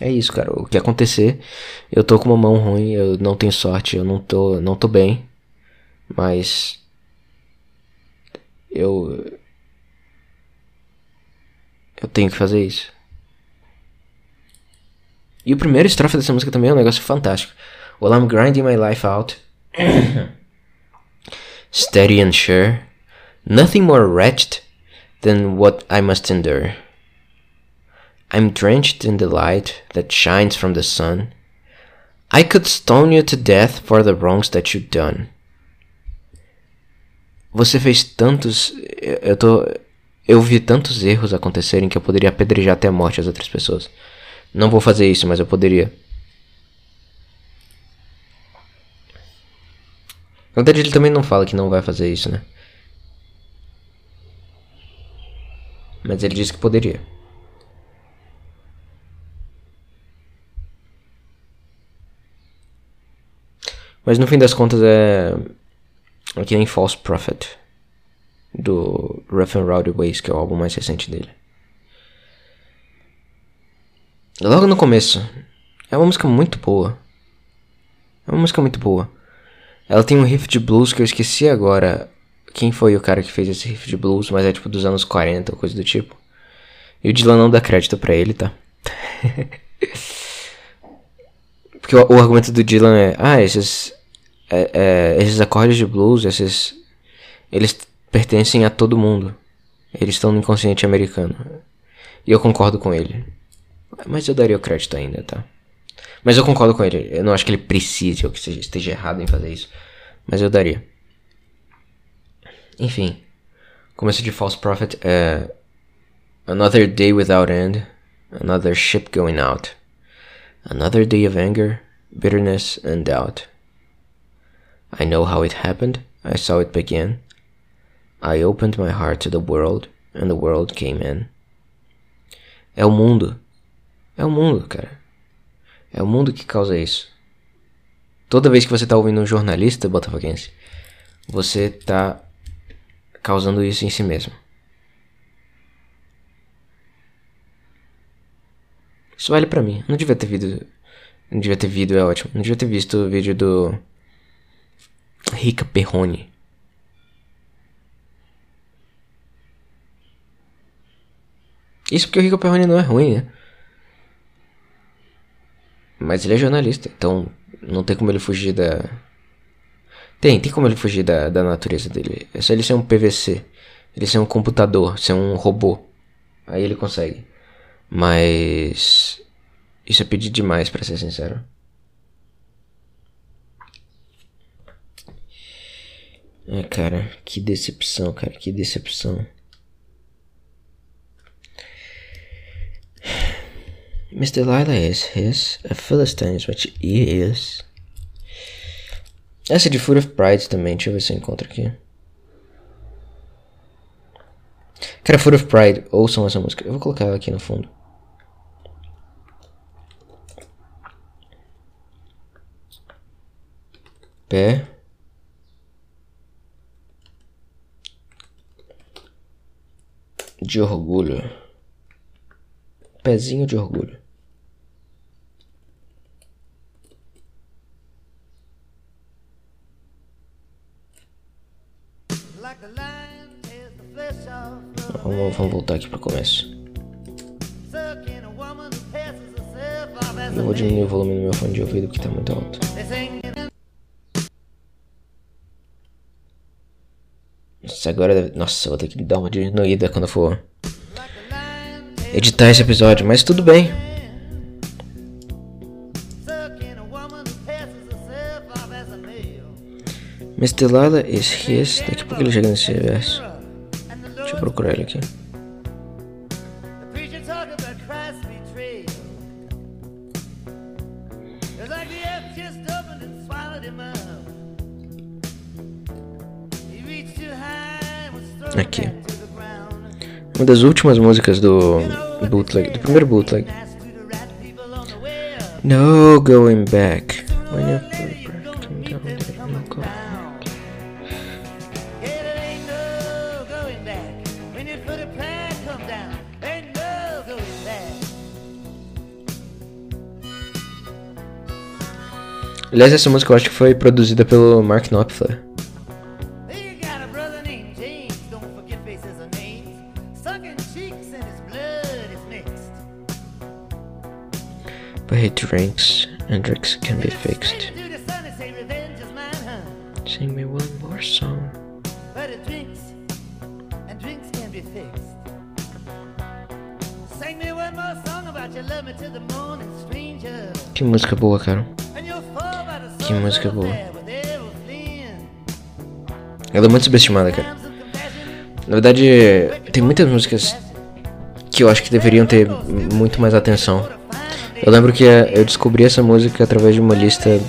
É isso, cara. O que acontecer, eu tô com uma mão ruim, eu não tenho sorte, eu não tô, não tô bem. Mas eu Eu tenho que fazer isso. E o primeiro estrofe dessa música também é um negócio fantástico. While I'm grinding my life out, steady and sure, nothing more wretched than what I must endure. I'm drenched in the light that shines from the sun. I could stone you to death for the wrongs that you've done. Você fez tantos. Eu tô. Eu vi tantos erros acontecerem que eu poderia apedrejar até a morte as outras pessoas. Não vou fazer isso, mas eu poderia. Na verdade, ele também não fala que não vai fazer isso, né? Mas ele disse que poderia. Mas no fim das contas é. É que nem False Prophet. Do Rough and Rowdy Ways, que é o álbum mais recente dele. Logo no começo. É uma música muito boa. É uma música muito boa. Ela tem um riff de blues que eu esqueci agora quem foi o cara que fez esse riff de blues, mas é tipo dos anos 40 ou coisa do tipo. E o Dylan não dá crédito pra ele, tá? <laughs> Porque o, o, argumento do Dylan é: ah, esses, é, é, esses acordes de blues, esses. Eles pertencem a todo mundo. Eles estão no inconsciente americano. E eu concordo com ele. Mas eu daria o crédito ainda, tá? Mas eu concordo com ele. Eu não acho que ele precise ou que esteja errado em fazer isso. Mas eu daria. Enfim. Começo de False Prophet é. Another day without end. Another ship going out. Another day of anger, bitterness, and doubt. I know how it happened. I saw it begin. I opened my heart to the world, and the world came in. É o mundo. É o mundo, cara. É o mundo que causa isso. Toda vez que você tá ouvindo um jornalista botafoguense, você tá causando isso em si mesmo. Isso vale pra mim. Não devia ter vídeo. Não devia ter vídeo, é ótimo. Não devia ter visto o vídeo do. Rica Perrone. Isso porque o Rica Perrone não é ruim, né? Mas ele é jornalista, então não tem como ele fugir da. Tem, tem como ele fugir da, da natureza dele. É só ele ser um PVC. Ele ser um computador, ser um robô. Aí ele consegue. Mas. Isso é pedir demais, para ser sincero. É, cara, que decepção, cara, que decepção. Mr. Lila is his, a Philistine is what he is. Essa é de Food of Pride também, deixa eu ver se eu encontro aqui. Cara, Food of Pride, ouçam essa música. Eu vou colocar ela aqui no fundo. Pé. De orgulho. Pezinho de orgulho. Vamos, vamos voltar aqui pro começo. Eu vou diminuir o volume do meu fone de ouvido porque tá muito alto. Nossa, agora. Nossa, vou ter que dar uma diminuída quando for editar esse episódio, mas tudo bem. Is his. Daqui a pouco ele chega nesse verso. Deixa eu procurar ele aqui. Aqui. Uma das últimas músicas do bootleg, do primeiro bootleg. No going back. Aliás, essa música eu acho que foi produzida pelo Mark Knopfler. He drinks, and drinks can be fixed. Sing me one more song.
But it drinks, and drinks can be fixed. Sing me one more song about your love me to the morning, stranger.
Que música boa, cara. Que música boa. Ela é muito subestimada, cara. Na verdade, tem muitas músicas que eu acho que deveriam ter muito mais atenção. Eu lembro que eh, eu descobri essa música através de uma lista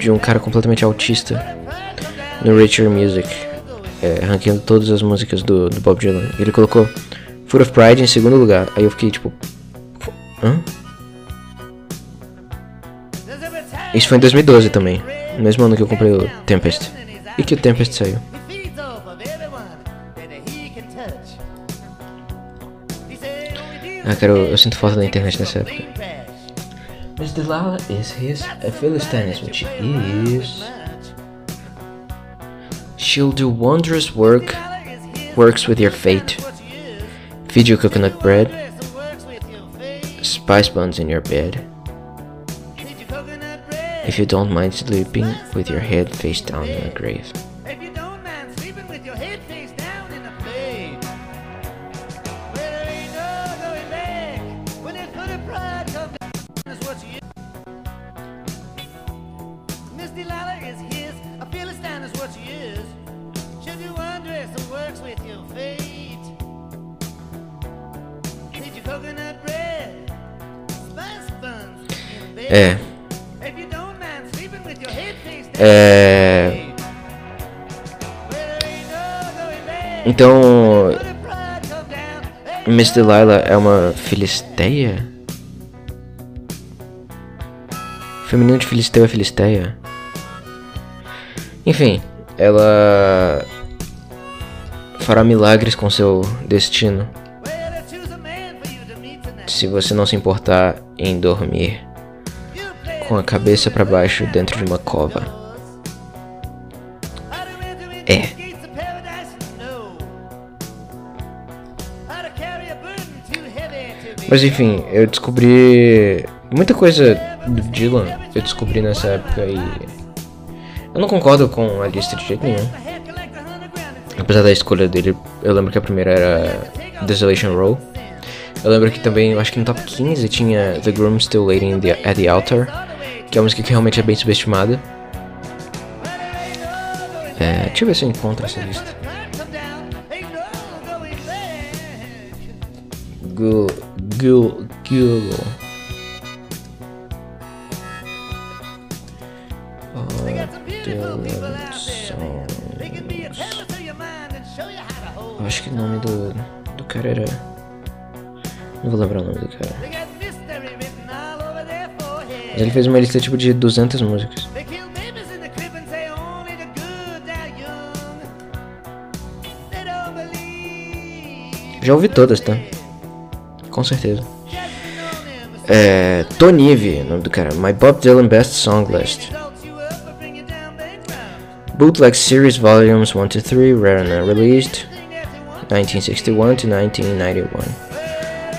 de um cara completamente autista no Richer Music, é, ranqueando todas as músicas do, do Bob Dylan. Ele colocou Foot of Pride em segundo lugar. Aí eu fiquei tipo. Hã? Isso foi em 2012 também, mesmo ano que eu comprei o Tempest. E que o Tempest saiu. Ah, cara, eu, eu sinto falta da internet nessa época. Miss Delilah is his, a Philistine is what she is. She'll do wondrous work, works with your fate. Feed you coconut bread, spice buns in your bed. If you don't mind sleeping with your head face down in a grave. Então, Miss Delilah é uma filisteia? Feminino de filisteu é filisteia? Enfim, ela fará milagres com seu destino se você não se importar em dormir com a cabeça para baixo dentro de uma cova. Mas enfim, eu descobri muita coisa do Dylan. Eu descobri nessa época e eu não concordo com a lista de jeito nenhum. Apesar da escolha dele, eu lembro que a primeira era Desolation Row. Eu lembro que também, acho que no top 15 tinha The Groom Still Waiting the- at the Altar, que é uma música que realmente é bem subestimada. É, deixa eu ver se eu encontro essa lista.
pride
Google.
Hold.
Eu acho que o nome do, do cara era. Não vou lembrar o nome do cara. Mas ele fez uma lista tipo de 200 músicas. Já ouvi todas, tá? Com certeza. É. O nome do cara. My Bob Dylan Best Song List. Bootleg Series Volumes 1 to 3, rare and
want.
1961 to 1991.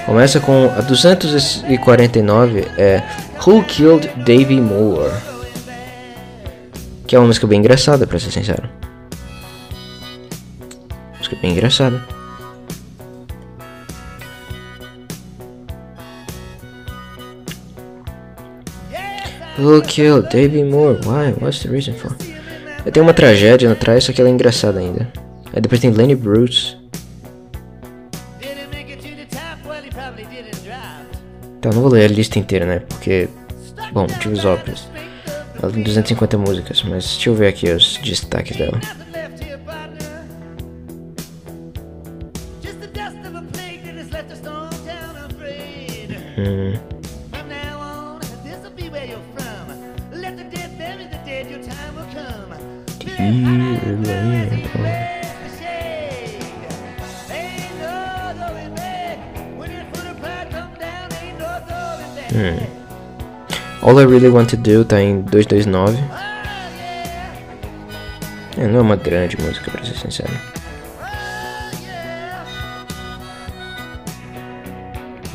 Começa com a 249, é Who Killed Davy Moore? Que é uma música bem engraçada, pra ser sincero. Música bem engraçada. Who killed Davy Moore? Why? What's the reason for? Tem uma tragédia atrás, só que ela é engraçada ainda. Aí depois tem Lenny Bruce. Tá, não vou ler a lista inteira, né? Porque, bom, motivos óbvios. Ela tem 250 músicas, mas deixa eu ver aqui os destaques dela.
Nothing
All I Really Want To Do tá em 229. É, não é uma grande música, pra ser sincero.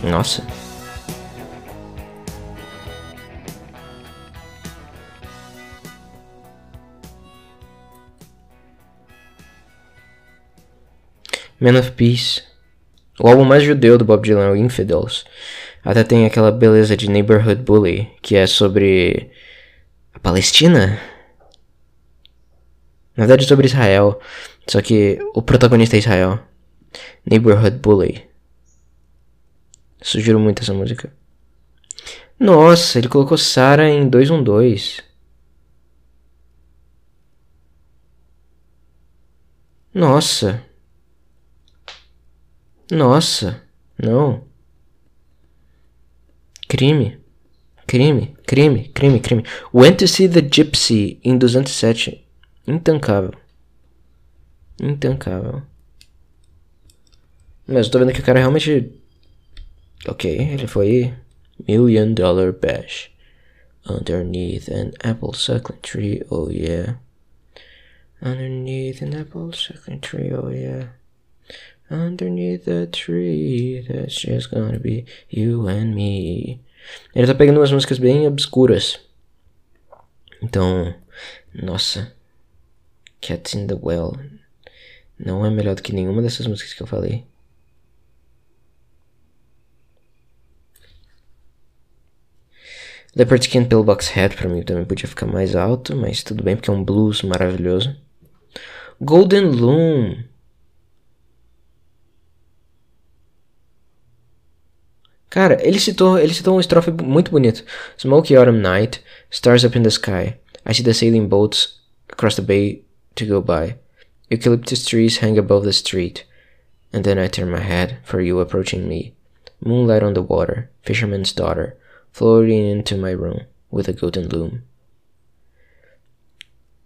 Nossa.
Man of Peace. O álbum mais judeu do Bob Dylan, é Infidels. Até tem aquela beleza de Neighborhood Bully, que é sobre a Palestina? Na verdade, sobre Israel. Só que o protagonista é Israel. Neighborhood Bully. Sugiro muito essa música. Nossa, ele colocou Sarah em 212. Nossa. Nossa. Não. Crime. Crime, crime, crime, crime. Went to see the Gypsy em 207. Intancável. Intancável. Mas eu tô vendo que o cara realmente. Ok, ele foi. Million Dollar Bash. Underneath an apple suckling tree, oh yeah. Underneath an apple suckling tree, oh yeah. Underneath the tree, that's just gonna be you and me. Ele tá pegando umas músicas bem obscuras. Então, nossa. Cats in the Well. Não é melhor do que nenhuma dessas músicas que eu falei. Leopard Skin Pillbox Head pra mim também podia ficar mais alto, mas tudo bem porque é um blues maravilhoso. Golden Loom. Cara, ele citou, ele citou um estrofe muito bonito. Smoky autumn night, stars up in the sky. I see the sailing boats across the bay to go by. Eucalyptus trees hang above the street. And then I turn my head for you approaching me. Moonlight on the water, fisherman's daughter, floating into my room with a golden loom.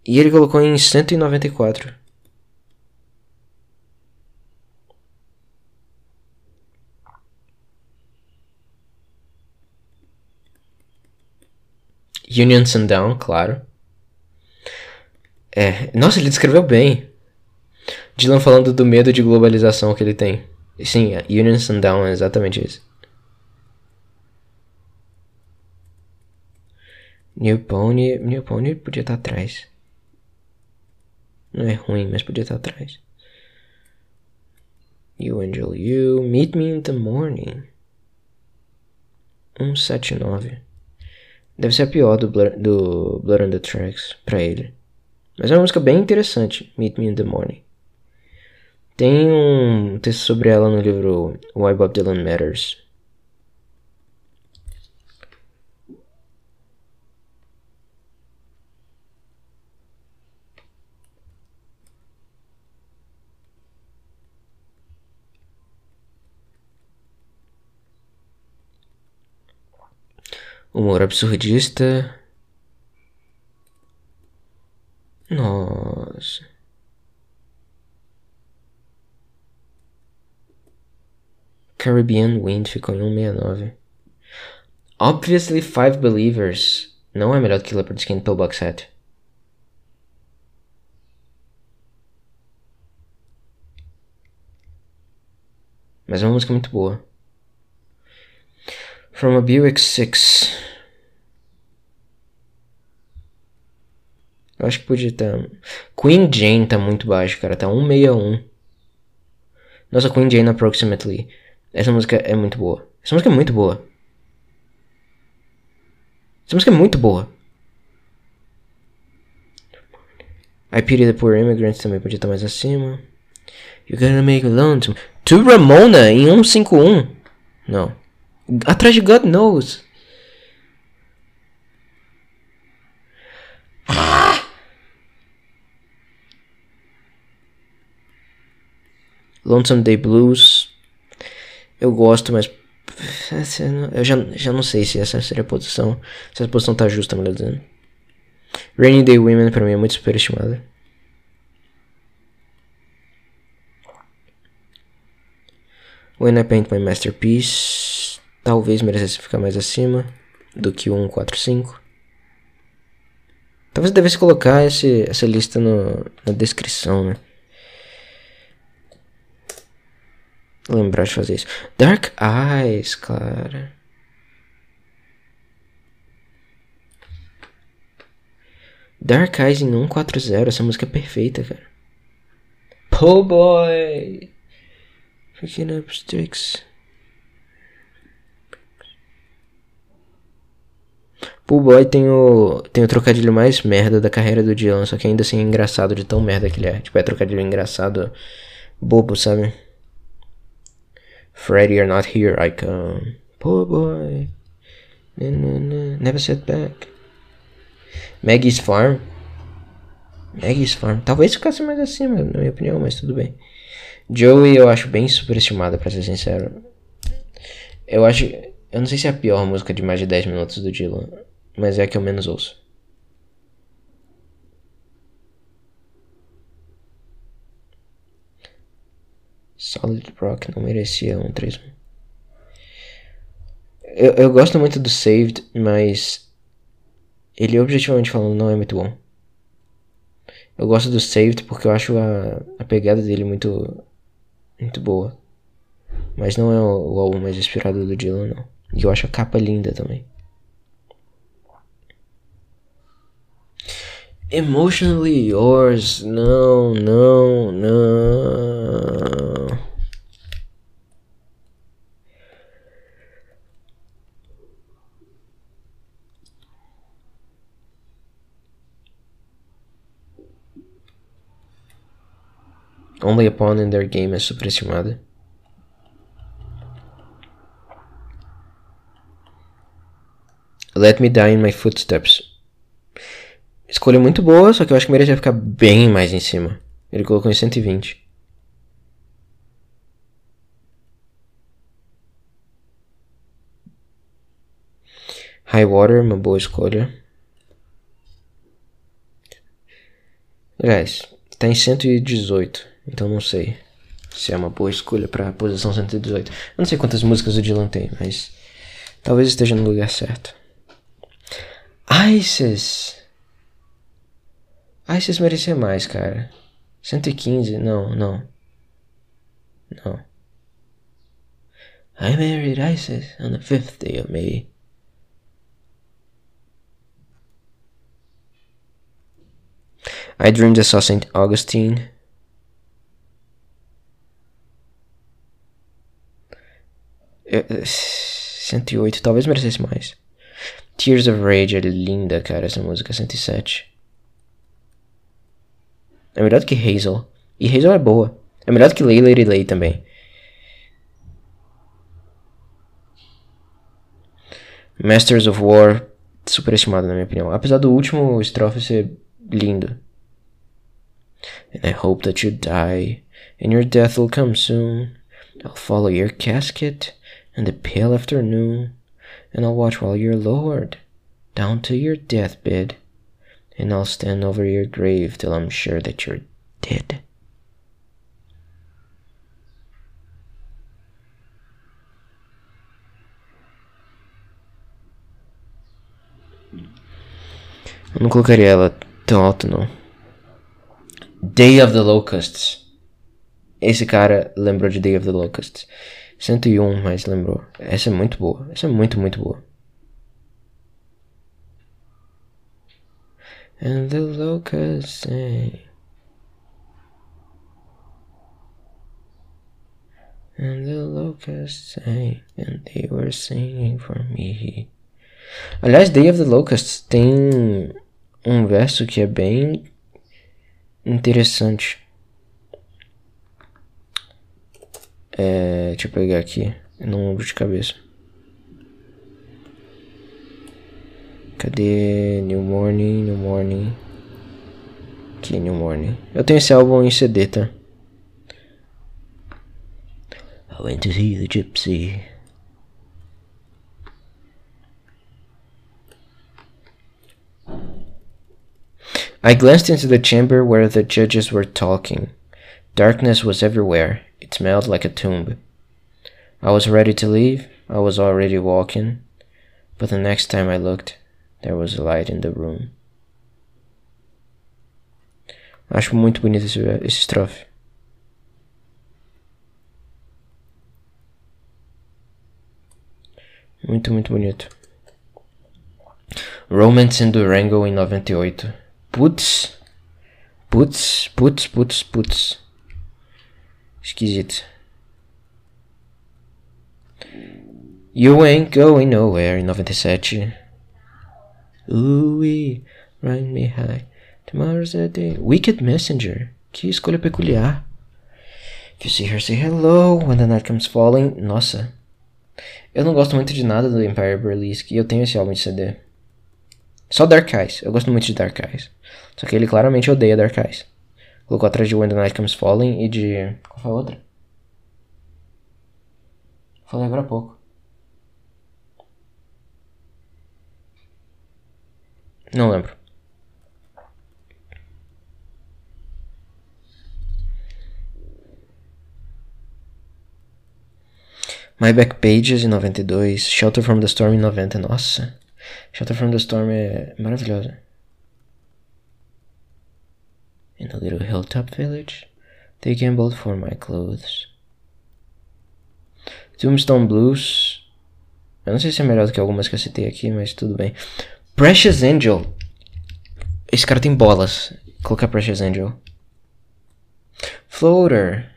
E ele colocou em 194. Union Sundown, claro. É, nossa, ele descreveu bem. Dylan falando do medo de globalização que ele tem. Sim, Union Sundown é exatamente isso. New Pony, New Pony podia estar atrás. Não é ruim, mas podia estar atrás. You Angel You, Meet Me in the Morning. 179. Deve ser a pior do Blur, do Blur on the Tracks pra ele. Mas é uma música bem interessante, Meet Me in the Morning. Tem um texto sobre ela no livro Why Bob Dylan Matters. Humor absurdista. Nossa. Caribbean Wind ficou em 169. Obviously, Five Believers não é melhor que Leopard Skin Pillbox Hat. Mas é uma música muito boa. From a Buick 6. Eu acho que podia estar. Queen Jane tá muito baixo, cara. Tá 161. Nossa, Queen Jane Approximately. Essa música é muito boa. Essa música é muito boa. Essa música é muito boa. I Pity the Poor Immigrants também podia estar mais acima. You're gonna make a lonesome. To Ramona em 151. Não. Atrás de God Knows. Lonesome Day Blues. Eu gosto, mas. Eu já, já não sei se essa seria a posição. Se essa posição tá justa, melhor dizendo. Rainy Day Women pra mim é muito superestimada. When I Paint My Masterpiece. Talvez merecesse ficar mais acima do que o 145. Talvez devesse colocar esse, essa lista no, na descrição, né? Lembrar de fazer isso. Dark Eyes, cara. Dark Eyes em 140. Essa música é perfeita, cara. Po Boy. Picking up Pool Boy tem o, tem o trocadilho mais merda da carreira do Dylan, só que ainda assim é engraçado de tão merda que ele é. Tipo, é trocadilho engraçado, bobo, sabe? Freddy, you're not here, I come. Poor boy. Na, na, na, Never set back. Maggie's Farm. Maggie's Farm. Talvez ficasse mais acima, na minha opinião, mas tudo bem. Joey eu acho bem superestimada, pra ser sincero. Eu acho. Eu não sei se é a pior música de mais de 10 minutos do Dylan, mas é a que eu menos ouço. Solid Rock não merecia um 3 eu, eu gosto muito do Saved, mas ele objetivamente falando não é muito bom. Eu gosto do Saved porque eu acho a, a pegada dele muito muito boa. Mas não é o, o álbum mais inspirado do Dylan, não. E eu acho a capa linda também. Emotionally yours. No, no, no. Only a pawn in Their Game é superestimada. Let Me Die in My Footsteps. Escolha muito boa, só que eu acho que merecia ficar bem mais em cima. Ele colocou em 120. High Water, uma boa escolha. Aliás, tá em 118, então não sei se é uma boa escolha pra posição 118. Eu não sei quantas músicas o Dylan tem, mas talvez esteja no lugar certo. ISIS. ISIS merecia mais, cara. 115, não, não. Não. I married Isis on the fifth day of May. I dreamed I saw St. Augustine. Eu, 108, talvez merecesse mais. Tears of Rage é linda, cara, essa música, 107. É melhor do que Hazel. E Hazel é boa. É melhor do que Lay Lady Lay também. Masters of War, superestimado na minha opinião. Apesar do último estrofe ser lindo. And I hope that you die, and your death will come soon. I'll follow your casket in the pale afternoon, and I'll watch while you're lowered down to your deathbed, and I'll stand over your grave till I'm sure that you're dead. Eu não colocaria ela tão alto, não. Day of the Locusts. Esse cara lembrou de Day of the Locusts. 101, mas lembrou. Essa é muito boa. Essa é muito, muito boa. And the locusts sing. And the locusts sang, and they were singing for me. Aliás, Day of the Locusts tem um verso que é bem interessante. É, deixa eu pegar aqui. Não lembro de cabeça. Cadê New Morning, New Morning? Aqui, New Morning. Eu tenho esse álbum em CD, tá? I went to see the gypsy. I glanced into the chamber where the judges were talking. Darkness was everywhere. It smelled like a tomb. I was ready to leave. I was already walking. But the next time I looked, there was a light in the room. Acho muito bonito esse, esse estrofe. Muito, muito bonito. Romance in Durango em 98. Putz. Putz, putz, putz, putz. Esquisito. You Ain't Going Nowhere, em 97. Ooh, me high. Tomorrow's the day. Wicked Messenger. Que escolha peculiar. If you see her, say hello when the night comes falling. Nossa. Eu não gosto muito de nada do Empire Burlesque e eu tenho esse álbum de CD. Só Dark Eyes. Eu gosto muito de Dark Eyes. Só que ele claramente odeia Dark Eyes. Colocou atrás de When the Night Comes Falling e de. Qual foi a outra? Falei agora há pouco. Não lembro. My Back Pages em 92, Shelter from the Storm em 90. Nossa, Shelter from the Storm é maravilhosa. In a little hilltop village, they gambled for my clothes. Tombstone Blues. Eu não sei se é melhor do que algumas que eu citei aqui, mas tudo bem. Precious Angel. Esse cara tem bolas. Vou colocar Precious Angel. Floater.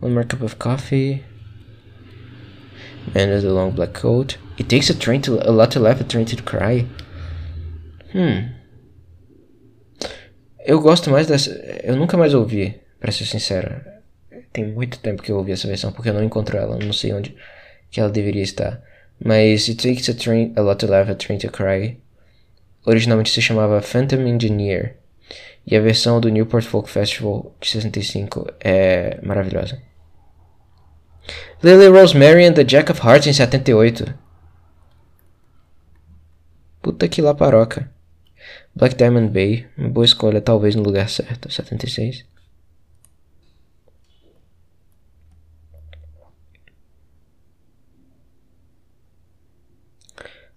One more cup of coffee. Man with a long black coat. It takes a train to a lot to laugh, a train to cry. Hmm. Eu gosto mais dessa. Eu nunca mais ouvi, pra ser sincero. Tem muito tempo que eu ouvi essa versão, porque eu não encontro ela, não sei onde que ela deveria estar. Mas It Takes a, train, a Lot to Laugh, a Train to Cry originalmente se chamava Phantom Engineer. E a versão do Newport Folk Festival de 65 é maravilhosa. Lily Rosemary and the Jack of Hearts em 78. Puta que laparoca. Black Diamond Bay, uma boa escolha, talvez no lugar certo, 76.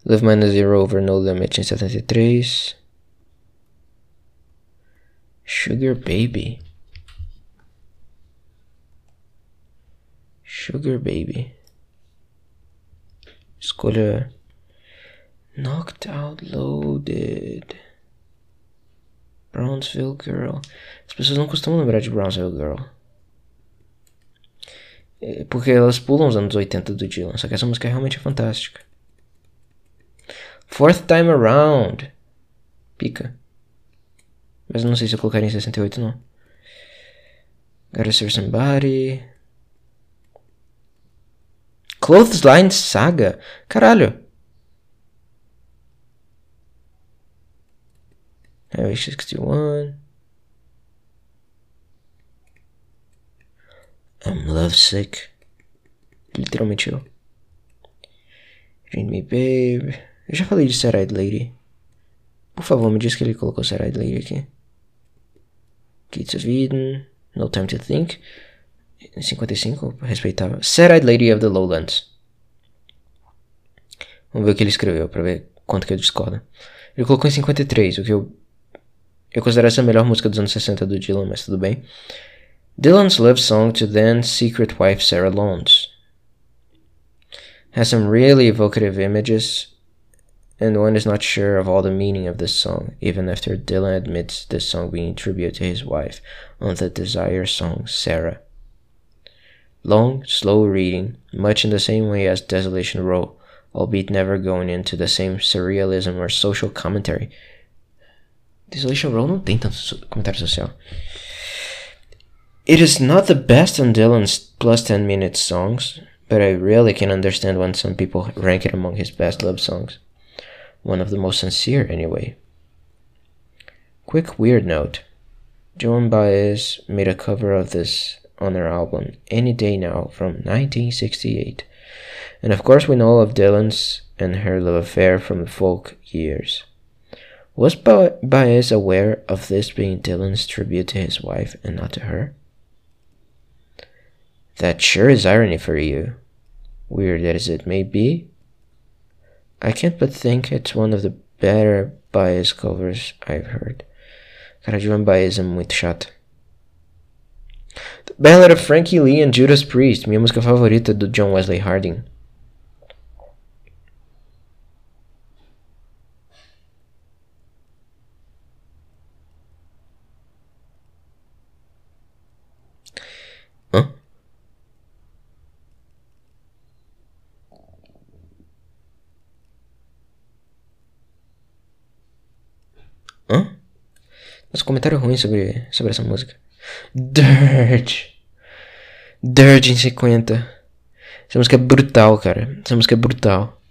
Live Minus Zero over No Limit em 73. Sugar Baby. Sugar Baby. Escolha Knocked Out Loaded. Brownsville Girl. As pessoas não costumam lembrar de Brownsville Girl. É, Porque elas pulam os anos 80 do Dylan. Só que essa música é realmente fantástica. Fourth Time Around. Pica. Mas não sei se eu colocaria em 68 não. Gotta Serve Somebody. Clothesline Saga. Caralho. Highway 61. I'm lovesick. Literalmente eu. Dream Me Babe. Eu já falei de Sad Lady. Por favor, me diz que ele colocou Sad Lady aqui. Gates of Eden. No Time to Think. 55, respeitável. Sad Lady of the Lowlands. Vamos ver o que ele escreveu pra ver quanto que eu discordo. Ele colocou em 53, o que eu. Eu considero essa a melhor música dos anos 60 do Dylan, mas tudo bem. Dylan's love song to then secret wife Sarah Lones has some really evocative images, and one is not sure of all the meaning of this song, even after Dylan admits this song being a tribute to his wife on the Desire song Sarah. Long, slow reading, much in the same way as Desolation Row, albeit never going into the same surrealism or social commentary. Desolation Row não tem tanto comentário social. It is not the best on Dylan's plus 10 minute songs, but I really can understand when some people rank it among his best love songs. One of the most sincere, anyway. Quick weird note Joan Baez made a cover of this on her album Any Day Now from 1968. And of course, we know of Dylan's and her love affair from the folk years. Was ba- Baez aware of this being Dylan's tribute to his wife and not to her? That sure is irony for you. Weird as it may be, I can't but think it's one of the better Baez covers I've heard. Cara, Joan Baez é muito chato. The Ballad of Frankie Lee and Judas Priest, minha música favorita do John Wesley Harding. Mas comentário ruim sobre, sobre essa música. Dirt. Dirt em 50. Essa música é brutal, cara. Essa música é brutal.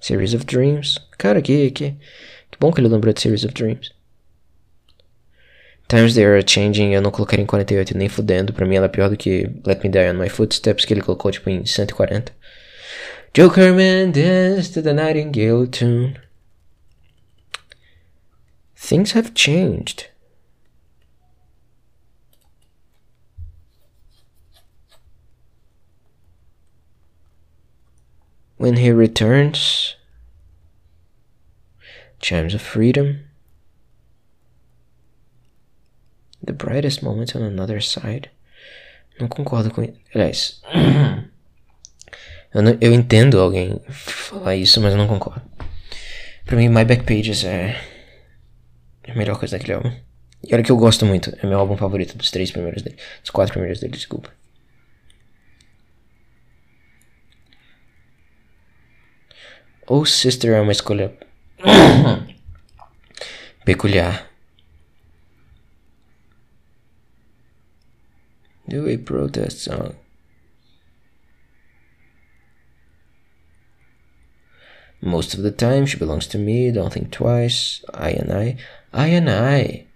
Series of Dreams. Cara, que, que, que bom que ele lembrou de Series of Dreams. Times They Are Changing eu não colocaria em 48 nem fudendo. Pra mim ela é pior do que Let Me Die On My Footsteps, que ele colocou tipo em 140. Joker Man Dance to the Nightingale Tune. Things have changed. When he returns, Chimes of Freedom, The Brightest Moment on Another Side. Não concordo com. Aliás, <clears throat> eu, não, eu entendo alguém falar isso, mas eu não concordo. Pra mim, My Back Pages é a melhor coisa daquele álbum. E olha que eu gosto muito, é meu álbum favorito dos três primeiros dele. Dos quatro primeiros dele, desculpa. Oh Sister é uma escolha <coughs> peculiar. Do a protest song. Most of the time she belongs to me, don't think twice. I and I. I and I.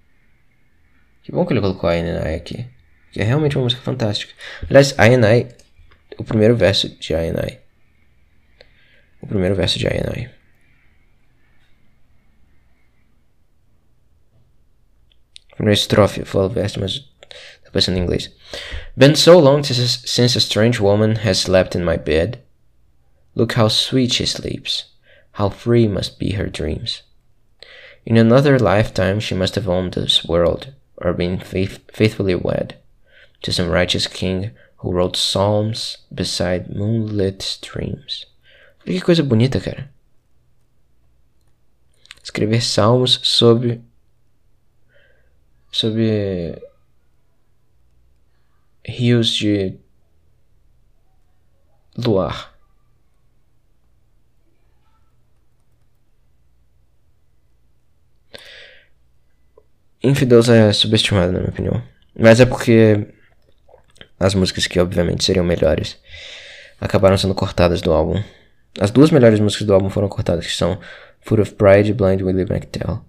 Que bom que ele colocou I and I aqui. Que é realmente uma música fantástica. Aliás, I and I. O primeiro verso de I and I. O primeiro verso de I and I. Primeira estrofe, falo verso, mas tá pensando em inglês. Been so long since, since a strange woman has slept in my bed. Look how sweet she sleeps. How free must be her dreams. In another lifetime, she must have owned this world, or been faith- faithfully wed to some righteous king who wrote psalms beside moonlit streams. Olha que coisa bonita, cara. Escrever salmos sobre. sobre. rios de. luar. Infidels é subestimado, na minha opinião. Mas é porque as músicas que obviamente seriam melhores acabaram sendo cortadas do álbum. As duas melhores músicas do álbum foram cortadas, que são Foot of Pride e Blind Willie McTell.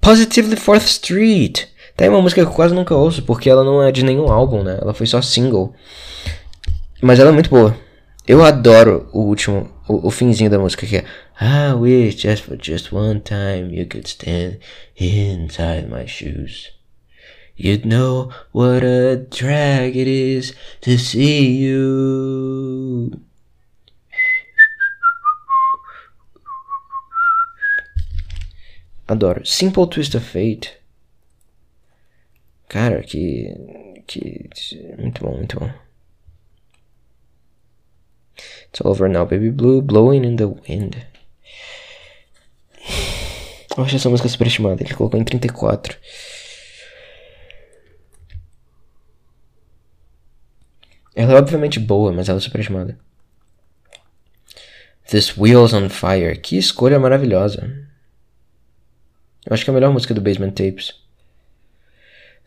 Positively Fourth Street! Tem uma música que eu quase nunca ouço, porque ela não é de nenhum álbum, né? Ela foi só single. Mas ela é muito boa. Eu adoro o último, o, o finzinho da música que é I wish just for just one time you could stand inside my shoes. You'd know what a drag it is to see you. Adoro. Simple Twist of Fate. Cara, que. que. Muito bom, muito bom. It's over now, baby blue, blowing in the wind. Eu acho essa música superestimada. Ele colocou em 34. Ela é obviamente boa, mas ela é superestimada. This Wheels on Fire. Que escolha maravilhosa. Eu acho que é a melhor música do Basement Tapes.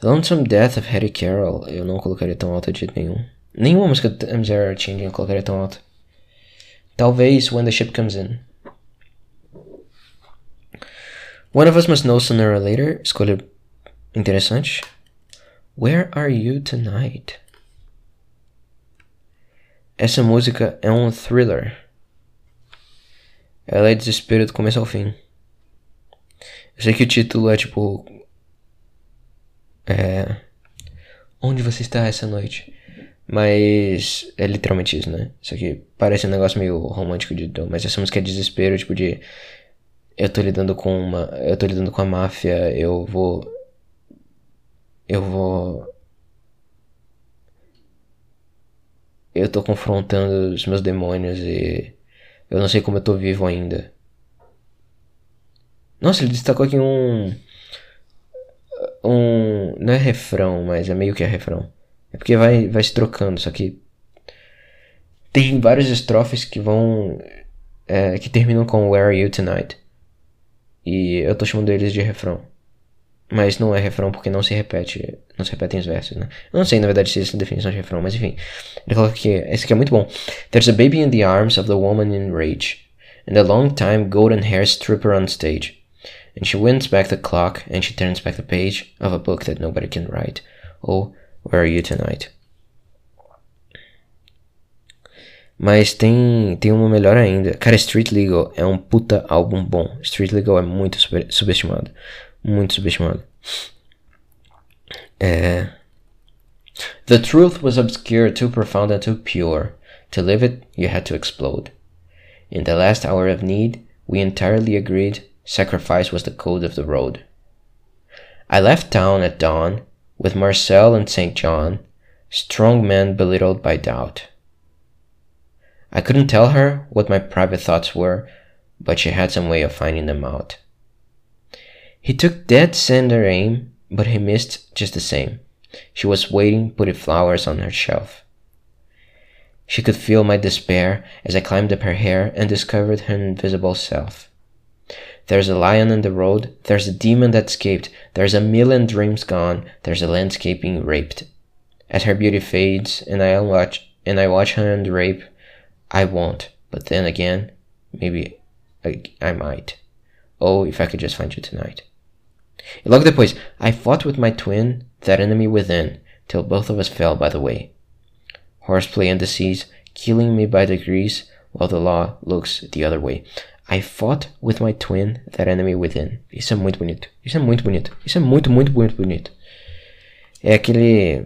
Lonesome Death of Harry Carroll. Eu não colocaria tão alta de jeito nenhum. Nenhuma música do MZR Changing eu colocaria tão alta. Talvez When the Ship Comes In. One of Us Must Know Sooner or Later. Escolha interessante. Where Are You Tonight? Essa música é um thriller. Ela é desespero do começo ao fim. Eu sei que o título é tipo. É. Onde você está essa noite? Mas é literalmente isso, né? Isso aqui parece um negócio meio romântico de mas essa música é desespero, tipo de eu tô lidando com uma, eu tô lidando com a máfia, eu vou eu vou eu tô confrontando os meus demônios e eu não sei como eu tô vivo ainda. Nossa, ele destacou aqui um um não é refrão, mas é meio que é refrão. É porque vai, vai se trocando, só que tem várias estrofes que vão. É, que terminam com Where Are You Tonight? E eu tô chamando eles de refrão. Mas não é refrão porque não se repete, não se repetem os versos, né? Eu não sei, na verdade, se isso é definição de refrão, mas enfim. Ele coloca que esse aqui é muito bom. There's a baby in the arms of the woman in rage, and a long time golden hair stripper on stage. And she winds back the clock, and she turns back the page of a book that nobody can write. Oh, where are you tonight? Mas tem, tem uma melhor ainda. Cara, Street Legal é um puta álbum bom. Street Legal é muito super- subestimado. Muito subestimado. É. The truth was obscure, too profound and too pure. To live it, you had to explode. In the last hour of need, we entirely agreed sacrifice was the code of the road. I left town at dawn with Marcel and St. John, strong men belittled by doubt. I couldn't tell her what my private thoughts were, but she had some way of finding them out. He took dead center aim, but he missed just the same. She was waiting, putting flowers on her shelf. She could feel my despair as I climbed up her hair and discovered her invisible self. There's a lion in the road, there's a demon that escaped, there's a million dreams gone, there's a landscape being raped. As her beauty fades and I watch and I watch her and rape, I won't, but then again, maybe I, I might. Oh, if I could just find you tonight. E the depois, I fought with my twin, that enemy within, till both of us fell by the way. Horseplay and disease, killing me by degrees, while the law looks the other way. I fought with my twin, that enemy within. Isso é muito bonito. Isso é muito bonito. Isso é muito, muito, muito bonito. É aquele.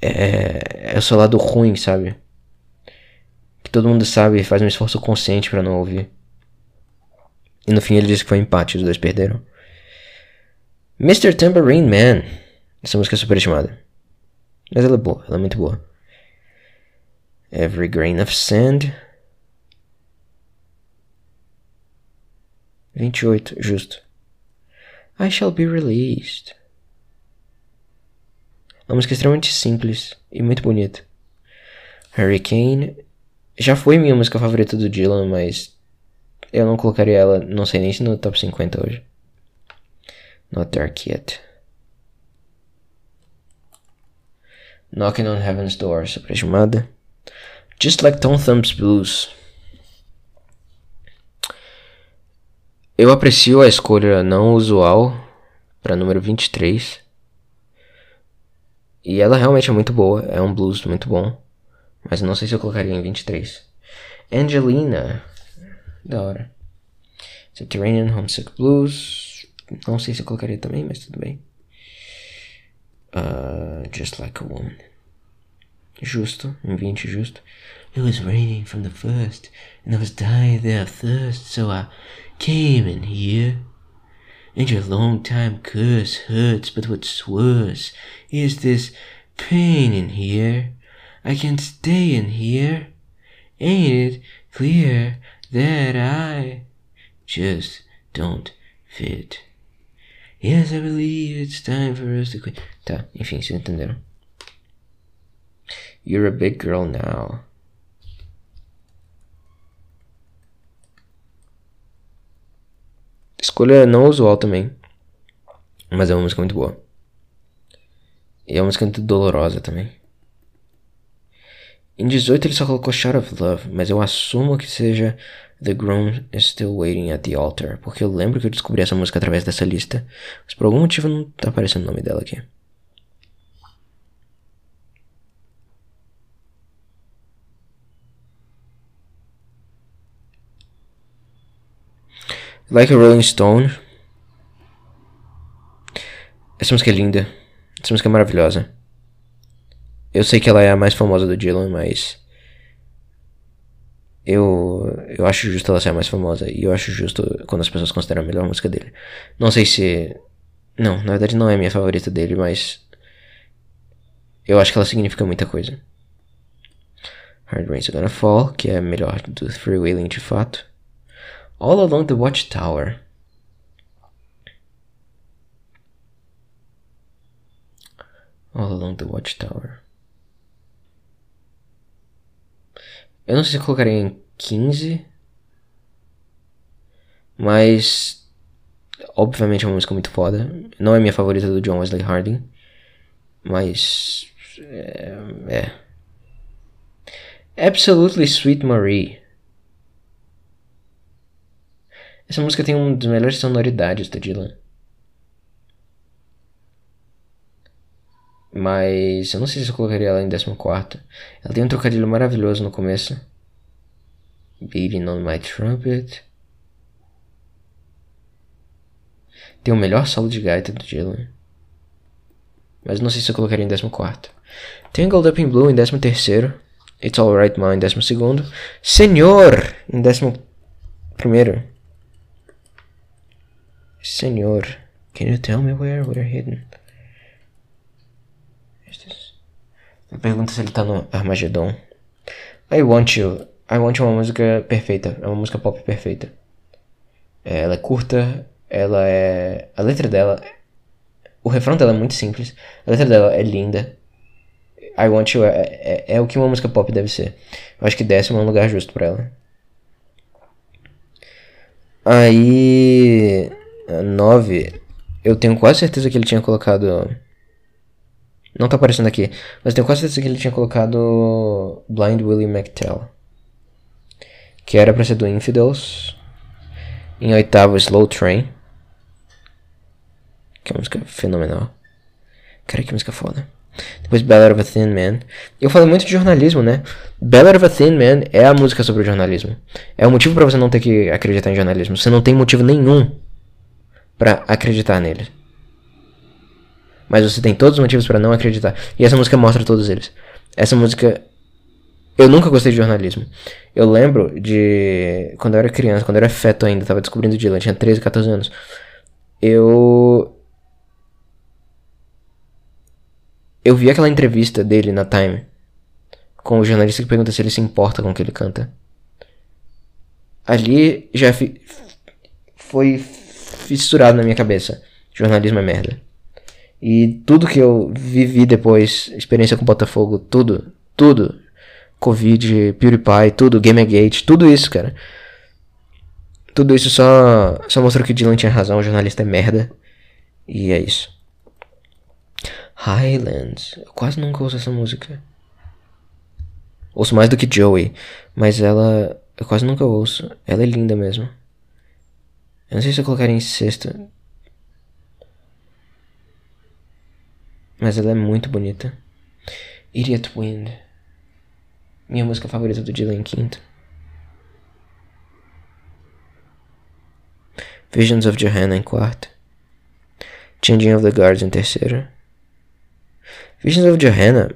É, é o seu lado ruim, sabe? Que todo mundo sabe e faz um esforço consciente pra não ouvir. E no fim ele disse que foi empate, os dois perderam. Mr. Tambourine Man. Essa música é superestimada. Mas ela é boa, ela é muito boa. Every grain of sand. 28, justo. I shall be released. Uma música extremamente simples e muito bonita. Hurricane já foi minha música favorita do Dylan, mas eu não colocaria ela, não sei nem se no top 50 hoje. Not Dark Yet. Knocking on Heaven's Door, superestimada. Just Like Tom Thumb's Blues. Eu aprecio a escolha não usual para número 23. E ela realmente é muito boa, é um blues muito bom. Mas não sei se eu colocaria em 23. Angelina. Da hora. Subterranean Homesick Blues. Não sei se eu colocaria também, mas tudo bem. Uh, just Like a Woman. Justo, em 20 justo. It was raining from the first, and I was dying there of thirst, so I came in here. And your long time curse hurts, but what's worse is this pain in here. I can't stay in here. Ain't it clear that I just don't fit? Yes, I believe it's time for us to quit. Tá, enfim, vocês entenderam. You're a big girl now. Escolha não usual também. Mas é uma música muito boa. E é uma música muito dolorosa também. Em 18 ele só colocou Shout of Love, mas eu assumo que seja The Groom is Still Waiting at the Altar, porque eu lembro que eu descobri essa música através dessa lista, mas por algum motivo não tá aparecendo o nome dela aqui. Like a Rolling Stone. Essa música é linda. Essa música é maravilhosa. Eu sei que ela é a mais famosa do Dylan, mas. Eu, eu acho justo ela ser a mais famosa. E eu acho justo quando as pessoas consideram a melhor música dele. Não sei se. Não, na verdade não é a minha favorita dele, mas. Eu acho que ela significa muita coisa. Hard Rain's Gonna Fall, que é a melhor do Freewheeling de fato. All Along the Watchtower. All Along the Watchtower. Eu não sei se eu colocaria em 15. Mas. Obviamente é uma música muito foda. Não é minha favorita do John Wesley Harding. Mas. É. é. Absolutely Sweet Marie. Essa música tem uma das melhores sonoridades do Dylan. Mas eu não sei se eu colocaria ela em 14. Ela tem um trocadilho maravilhoso no começo. Beating on my trumpet. Tem o melhor solo de gaita do Dylan. Mas não sei se eu colocaria em 14. Tangled Up in Blue em 13. It's Alright Ma em 12. Senhor em 11. Senhor, can you tell me where we're hidden? Pergunta se ele tá no Armageddon. I Want You. I Want You é uma música perfeita. É uma música pop perfeita. É, ela é curta. Ela é. A letra dela. O refrão dela é muito simples. A letra dela é linda. I Want You é, é, é o que uma música pop deve ser. Eu acho que décimo é um lugar justo pra ela. Aí. 9. Eu tenho quase certeza que ele tinha colocado. Não tá aparecendo aqui. Mas tenho quase certeza que ele tinha colocado Blind Willie McTell. Que era pra ser do Infidels. Em oitavo, Slow Train. Que é uma música fenomenal. Cara, que música foda. Depois Ballad of a Thin Man. Eu falo muito de jornalismo, né? Ballad of a Thin Man é a música sobre o jornalismo. É o motivo para você não ter que acreditar em jornalismo. Você não tem motivo nenhum para acreditar nele. Mas você tem todos os motivos para não acreditar. E essa música mostra todos eles. Essa música. Eu nunca gostei de jornalismo. Eu lembro de. Quando eu era criança, quando eu era feto ainda, tava descobrindo Dylan, tinha 13, 14 anos. Eu. Eu vi aquela entrevista dele na Time. Com o jornalista que pergunta se ele se importa com o que ele canta. Ali já fi... foi fissurado na minha cabeça. Jornalismo é merda. E tudo que eu vivi depois, experiência com Botafogo, tudo, tudo. Covid, PewDiePie, tudo, Gamergate, tudo isso, cara. Tudo isso só, só mostrou que o Dylan tinha razão, o jornalista é merda. E é isso. Highlands. Eu quase nunca ouço essa música. Ouço mais do que Joey, mas ela. Eu quase nunca ouço. Ela é linda mesmo. Eu não sei se eu colocaria em sexta. Mas ela é muito bonita. Idiot Wind. Minha música favorita do Dylan em quinto. Visions of Johanna em quarto. Changing of the Guards em terceiro. Visions of Johanna.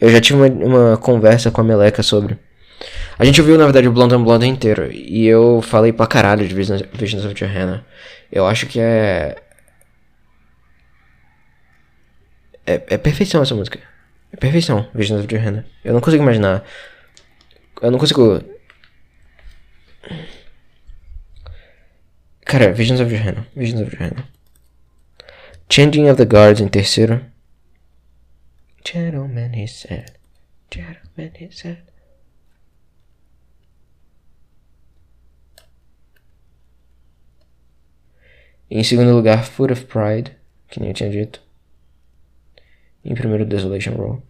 Eu já tive uma, uma conversa com a Meleca sobre. A gente ouviu, na verdade, o Blonde on Blonde inteiro. E eu falei pra caralho de Visions, Visions of Johanna. Eu acho que é. É, é perfeição essa música. É perfeição, Visions of Johanna. Eu não consigo imaginar. Eu não consigo. Cara, Visions of Johanna. Visions of Johanna. Changing of the Guards em terceiro. Gentleman, he said. Gentleman, he said. Em segundo lugar, Foot of Pride, que nem eu tinha dito. Em primeiro, Desolation Roll.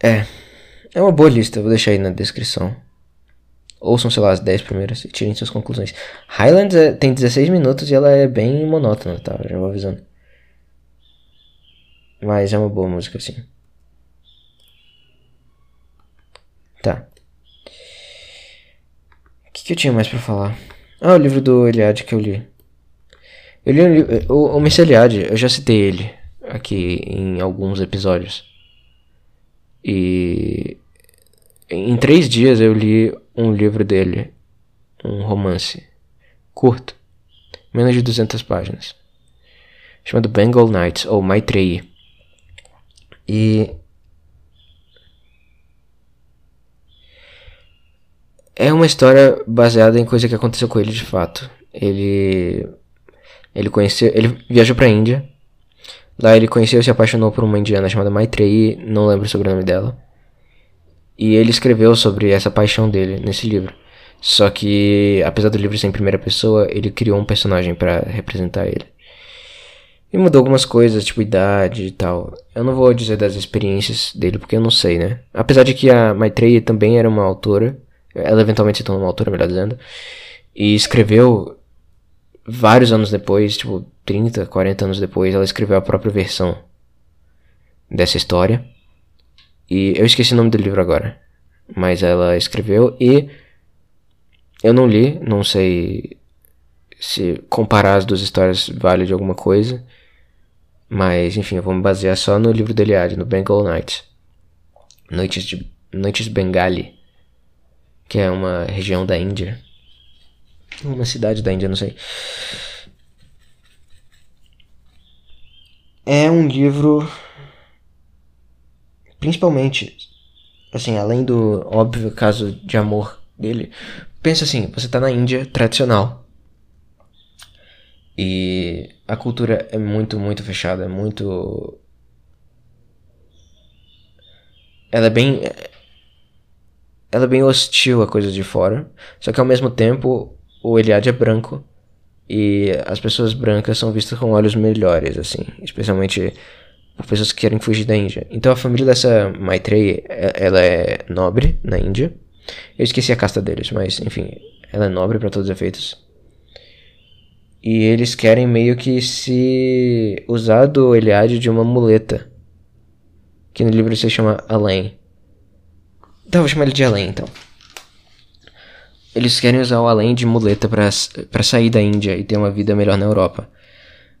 É. É uma boa lista, vou deixar aí na descrição. Ouçam, sei lá, as 10 primeiras e tirem suas conclusões. Highlands é, tem 16 minutos e ela é bem monótona, tá? Já vou avisando. Mas é uma boa música, sim. Tá. O que, que eu tinha mais pra falar? Ah, o livro do Eliade que eu li. Eu li o, o Mr. Eliade, eu já citei ele aqui em alguns episódios. E em três dias eu li um livro dele, um romance curto, menos de 200 páginas, chamado Bengal Nights ou Maitreyi. E é uma história baseada em coisa que aconteceu com ele de fato. Ele ele conheceu, ele viajou para Índia. Lá ele conheceu e se apaixonou por uma indiana chamada Maitreyi, não lembro sobre o nome dela. E ele escreveu sobre essa paixão dele nesse livro. Só que, apesar do livro ser em primeira pessoa, ele criou um personagem pra representar ele. E mudou algumas coisas, tipo idade e tal. Eu não vou dizer das experiências dele, porque eu não sei, né? Apesar de que a Maitreyi também era uma autora. Ela eventualmente se tornou uma autora, melhor dizendo. E escreveu vários anos depois, tipo 30, 40 anos depois, ela escreveu a própria versão dessa história. E eu esqueci o nome do livro agora. Mas ela escreveu e eu não li, não sei se comparar as duas histórias vale de alguma coisa. Mas, enfim, eu vou me basear só no livro da Eliade, no Bengal Nights. Noites, de, Noites Bengali, que é uma região da Índia. Uma cidade da Índia, não sei. É um livro. Principalmente, assim, além do óbvio caso de amor dele. Pensa assim: você tá na Índia tradicional. E a cultura é muito, muito fechada, é muito. Ela é bem. Ela é bem hostil a coisas de fora. Só que ao mesmo tempo, o Eliade é branco. E as pessoas brancas são vistas com olhos melhores, assim. Especialmente por pessoas que querem fugir da Índia. Então a família dessa Maitreyi, ela é nobre na Índia. Eu esqueci a casta deles, mas enfim, ela é nobre para todos os efeitos. E eles querem meio que se usar do Eliade de uma muleta. Que no livro se chama Além. Então, vou chamar ele de Além, então. Eles querem usar o Além de muleta para sair da Índia e ter uma vida melhor na Europa.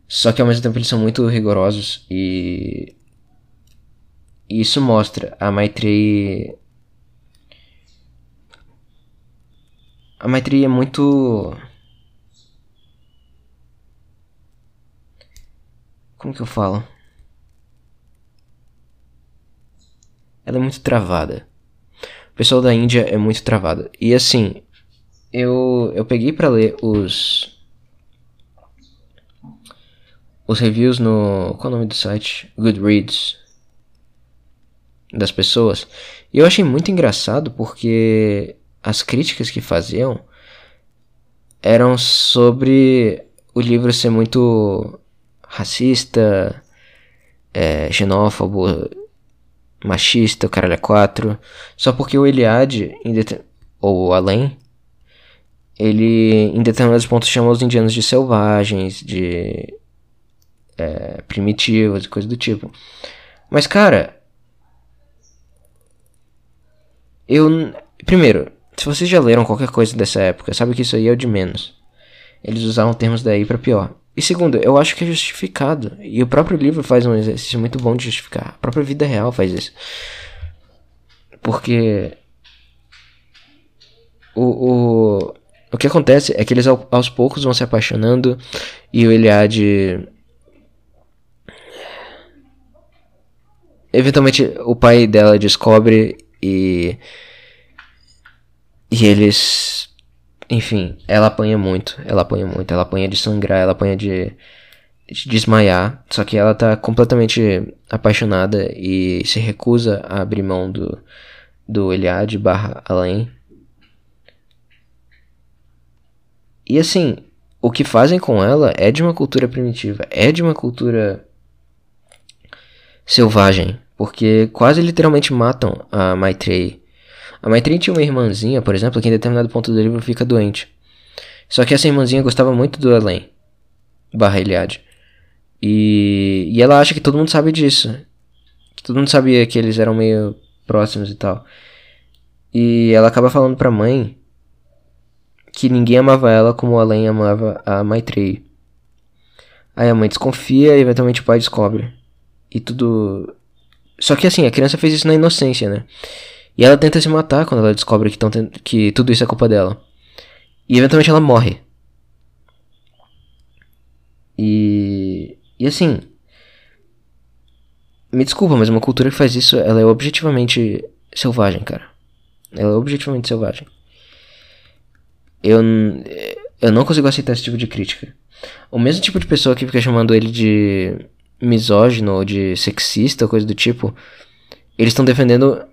Só que ao mesmo tempo eles são muito rigorosos e. e isso mostra a Maitreyi. A Maitreyi é muito Como que eu falo? Ela é muito travada. Pessoal da Índia é muito travado. E assim, eu, eu peguei para ler os. Os reviews no. Qual é o nome do site? Goodreads. Das pessoas. E eu achei muito engraçado porque as críticas que faziam eram sobre o livro ser muito racista, é, xenófobo, machista, o caralho é quatro. Só porque o Eliade, ou além, ele em determinados pontos chama os indianos de selvagens, de é, primitivos e coisa do tipo. Mas, cara. Eu. Primeiro, se vocês já leram qualquer coisa dessa época, sabe que isso aí é o de menos. Eles usavam termos daí para pior. E segundo, eu acho que é justificado. E o próprio livro faz um exercício muito bom de justificar. A própria vida real faz isso. Porque. O, o, o que acontece é que eles aos poucos vão se apaixonando e o Eliade. Eventualmente o pai dela descobre e. E eles enfim, ela apanha muito, ela apanha muito, ela apanha de sangrar, ela apanha de, de desmaiar, só que ela tá completamente apaixonada e se recusa a abrir mão do, do Eliade barra além. E assim, o que fazem com ela é de uma cultura primitiva, é de uma cultura selvagem, porque quase literalmente matam a Maitreyi a Maitreyi tinha uma irmãzinha, por exemplo, que em determinado ponto do livro fica doente. Só que essa irmãzinha gostava muito do Elen, barra Eliade. E, e ela acha que todo mundo sabe disso. Que todo mundo sabia que eles eram meio próximos e tal. E ela acaba falando pra mãe que ninguém amava ela como o Elen amava a Maitreyi. Aí a mãe desconfia e eventualmente o pai descobre. E tudo. Só que assim, a criança fez isso na inocência, né? E ela tenta se matar quando ela descobre que, tão, que tudo isso é culpa dela. E eventualmente ela morre. E. E assim. Me desculpa, mas uma cultura que faz isso, ela é objetivamente selvagem, cara. Ela é objetivamente selvagem. Eu. Eu não consigo aceitar esse tipo de crítica. O mesmo tipo de pessoa que fica chamando ele de misógino ou de sexista, coisa do tipo, eles estão defendendo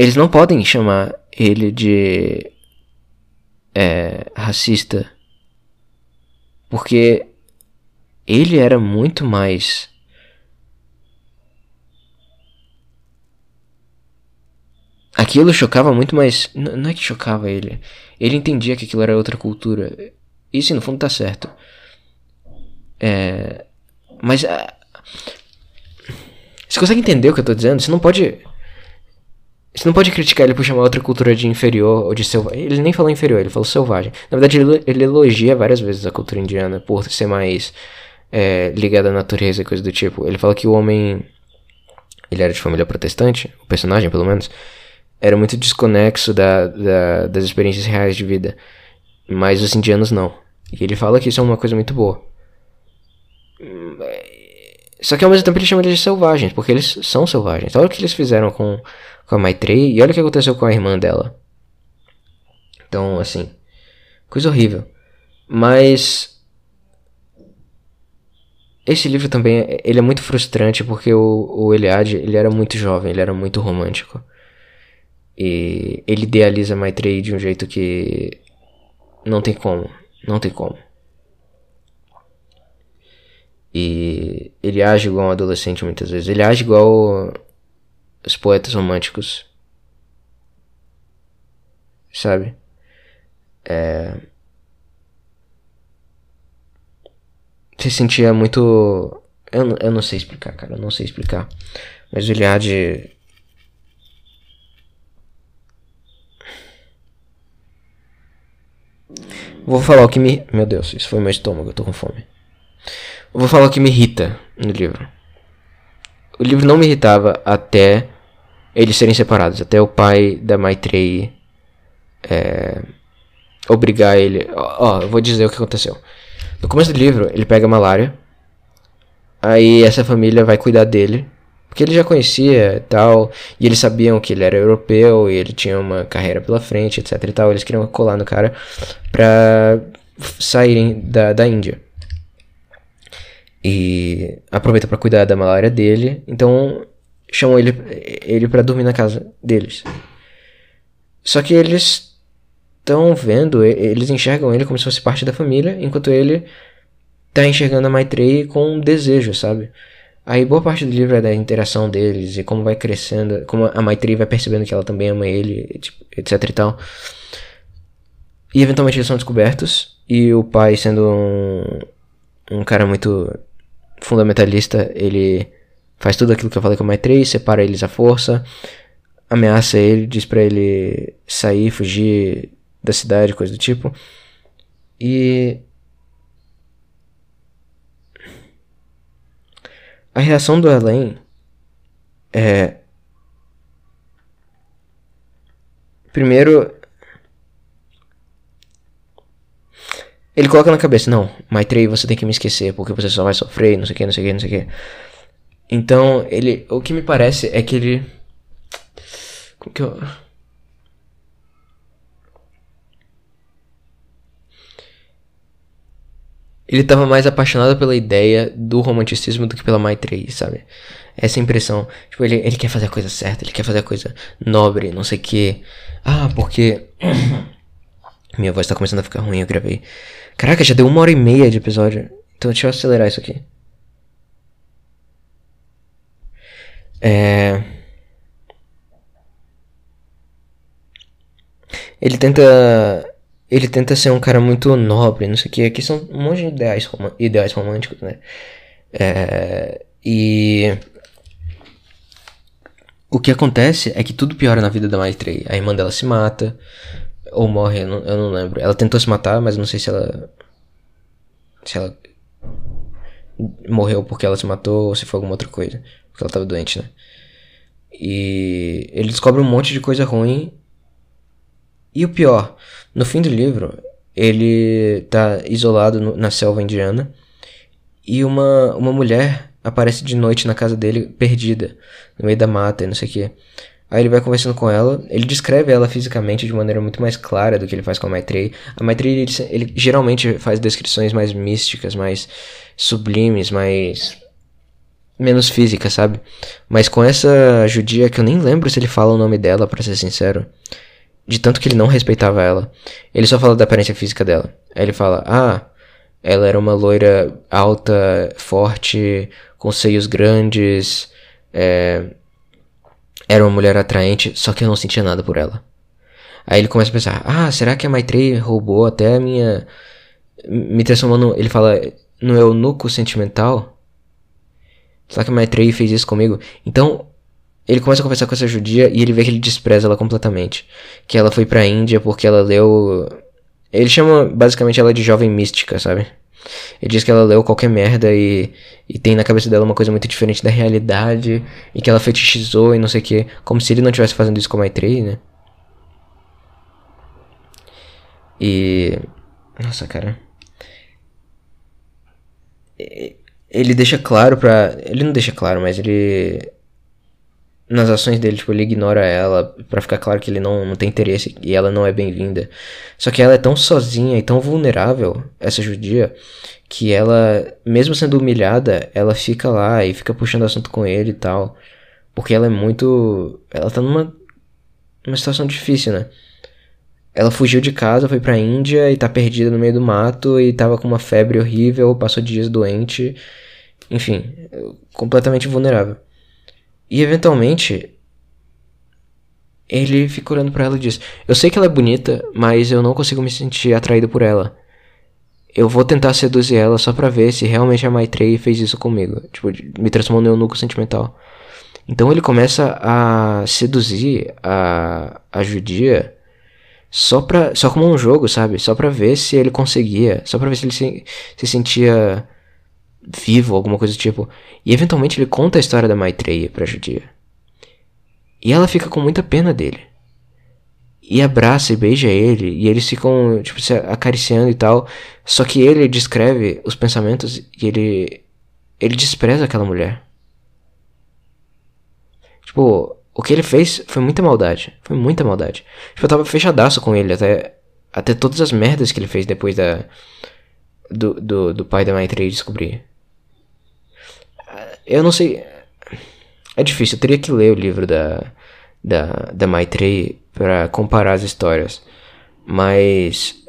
eles não podem chamar ele de é, racista. Porque ele era muito mais. Aquilo chocava muito mais. n- Não é que chocava ele. Ele entendia que aquilo era outra cultura. Isso, no fundo, tá certo. É. Mas. ah, Você consegue entender o que eu tô dizendo? Você não pode. Você não pode criticar ele por chamar outra cultura de inferior ou de selvagem. Ele nem falou inferior, ele falou selvagem. Na verdade, ele, ele elogia várias vezes a cultura indiana por ser mais é, ligada à natureza e coisa do tipo. Ele fala que o homem. Ele era de família protestante, o personagem pelo menos. Era muito desconexo da, da- das experiências reais de vida. Mas os indianos não. E ele fala que isso é uma coisa muito boa. Só que ao mesmo tempo ele chama eles de selvagens, porque eles são selvagens. Olha o que eles fizeram com, com a Maitreyi e olha o que aconteceu com a irmã dela. Então, assim, coisa horrível. Mas esse livro também, ele é muito frustrante porque o, o Eliade, ele era muito jovem, ele era muito romântico. E ele idealiza a Maitreyi de um jeito que não tem como, não tem como. E ele age igual um adolescente muitas vezes. Ele age igual os poetas românticos. Sabe? É... Se sentia muito. Eu, eu não sei explicar, cara. Eu não sei explicar. Mas o Iliade. Vou falar o que me. Meu Deus, isso foi meu estômago, eu tô com fome. Eu vou falar o que me irrita no livro. O livro não me irritava até eles serem separados, até o pai da Maitreyi é, obrigar ele. Ó, ó, eu vou dizer o que aconteceu. No começo do livro, ele pega malária. Aí essa família vai cuidar dele. Porque ele já conhecia e tal. E eles sabiam que ele era europeu e ele tinha uma carreira pela frente, etc e tal. Eles queriam colar no cara pra saírem da, da Índia. E aproveita pra cuidar da malária dele. Então chamam ele, ele pra dormir na casa deles. Só que eles estão vendo, eles enxergam ele como se fosse parte da família, enquanto ele tá enxergando a Maitreyi com um desejo, sabe? Aí boa parte do livro é da interação deles e como vai crescendo, como a Maitreyi vai percebendo que ela também ama ele, tipo, etc e tal. E eventualmente eles são descobertos e o pai sendo um, um cara muito fundamentalista, ele faz tudo aquilo que eu falei com a Maitreyi, separa eles à força, ameaça ele, diz pra ele sair, fugir da cidade, coisa do tipo. E a reação do Elaine é primeiro ele coloca na cabeça, não, Maitreyi, você tem que me esquecer, porque você só vai sofrer, não sei o que, não sei o que, não sei o que. Então, ele, o que me parece é que ele como que eu Ele tava mais apaixonado pela ideia do romanticismo do que pela Maitreyi, sabe? Essa impressão. Tipo, ele, ele quer fazer a coisa certa, ele quer fazer a coisa nobre, não sei o que. Ah, porque. <coughs> Minha voz tá começando a ficar ruim, eu gravei. Caraca, já deu uma hora e meia de episódio. Então deixa eu acelerar isso aqui. É. Ele tenta. Ele tenta ser um cara muito nobre, não sei o que. Aqui são um monte de ideais, roma- ideais românticos, né? É, e. O que acontece é que tudo piora na vida da Maitreyi. A irmã dela se mata. Ou morre, eu não, eu não lembro. Ela tentou se matar, mas eu não sei se ela. Se ela. Morreu porque ela se matou ou se foi alguma outra coisa. Porque ela tava doente, né? E ele descobre um monte de coisa ruim. E o pior, no fim do livro, ele tá isolado no- na selva indiana. E uma, uma mulher aparece de noite na casa dele, perdida, no meio da mata e não sei o que. Aí ele vai conversando com ela, ele descreve ela fisicamente de maneira muito mais clara do que ele faz com a Maitreyi. A Maitreyi, ele, ele geralmente faz descrições mais místicas, mais sublimes, mais... menos físicas, sabe? Mas com essa judia, que eu nem lembro se ele fala o nome dela, pra ser sincero. de tanto que ele não respeitava ela. Ele só fala da aparência física dela. Aí ele fala: "Ah, ela era uma loira alta, forte, com seios grandes, é, era uma mulher atraente, só que eu não sentia nada por ela." Aí ele começa a pensar: "Ah, será que a Maitreyi roubou até a minha me transformou no, ele fala, no eunuco sentimental?" Será que a Maitreyi fez isso comigo? Então, ele começa a conversar com essa judia e ele vê que ele despreza ela completamente. Que ela foi pra Índia porque ela leu. Ele chama basicamente ela de jovem mística, sabe? Ele diz que ela leu qualquer merda e, e tem na cabeça dela uma coisa muito diferente da realidade e que ela fetichizou e não sei o que. Como se ele não estivesse fazendo isso com a Maitreyi, né? E. Nossa, cara. Ele deixa claro pra. Ele não deixa claro, mas ele. Nas ações dele, tipo, ele ignora ela pra ficar claro que ele não, não tem interesse e ela não é bem-vinda. Só que ela é tão sozinha e tão vulnerável, essa judia, que ela, mesmo sendo humilhada, ela fica lá e fica puxando assunto com ele e tal. Porque ela é muito. Ela tá numa. numa situação difícil, né? Ela fugiu de casa, foi pra Índia e tá perdida no meio do mato e tava com uma febre horrível, passou dias doente. Enfim, completamente vulnerável. E eventualmente ele fica olhando pra ela e diz: "Eu sei que ela é bonita, mas eu não consigo me sentir atraído por ela. Eu vou tentar seduzir ela só pra ver se realmente a Maitreyi fez isso comigo, tipo, me transformou no eunuco sentimental." Então ele começa a seduzir a, a judia só pra, só como um jogo, sabe? Só pra ver se ele conseguia, só pra ver se ele se, se sentia vivo, alguma coisa do tipo. E eventualmente ele conta a história da Maitreya pra judia. E ela fica com muita pena dele. E abraça e beija ele, e eles ficam, tipo, se acariciando e tal. Só que ele descreve os pensamentos e ele. Ele despreza aquela mulher. Tipo, o que ele fez foi muita maldade. Foi muita maldade. Tipo, eu tava fechadaço com ele até. Até todas as merdas que ele fez depois da. Do, do, do pai da Maitreyi descobrir. Eu não sei. É difícil, eu teria que ler o livro da. Da, da Maitreyi pra comparar as histórias. Mas.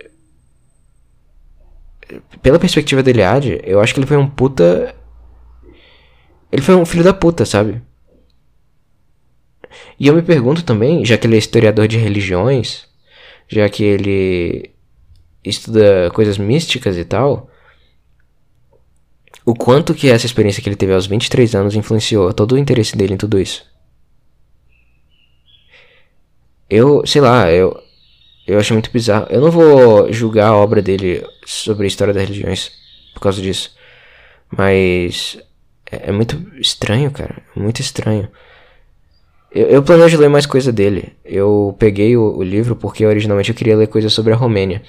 Pela perspectiva dele, Iliade, eu acho que ele foi um puta. Ele foi um filho da puta, sabe? E eu me pergunto também, já que ele é historiador de religiões, já que ele estuda coisas místicas e tal, o quanto que essa experiência que ele teve aos 23 anos influenciou todo o interesse dele em tudo isso. Eu, sei lá, eu eu acho muito bizarro. Eu não vou julgar a obra dele sobre a história das religiões por causa disso. Mas é, é muito estranho, cara. Muito estranho. Eu, eu planejo ler mais coisa dele. Eu peguei o, o livro porque originalmente eu queria ler coisas sobre a Romênia.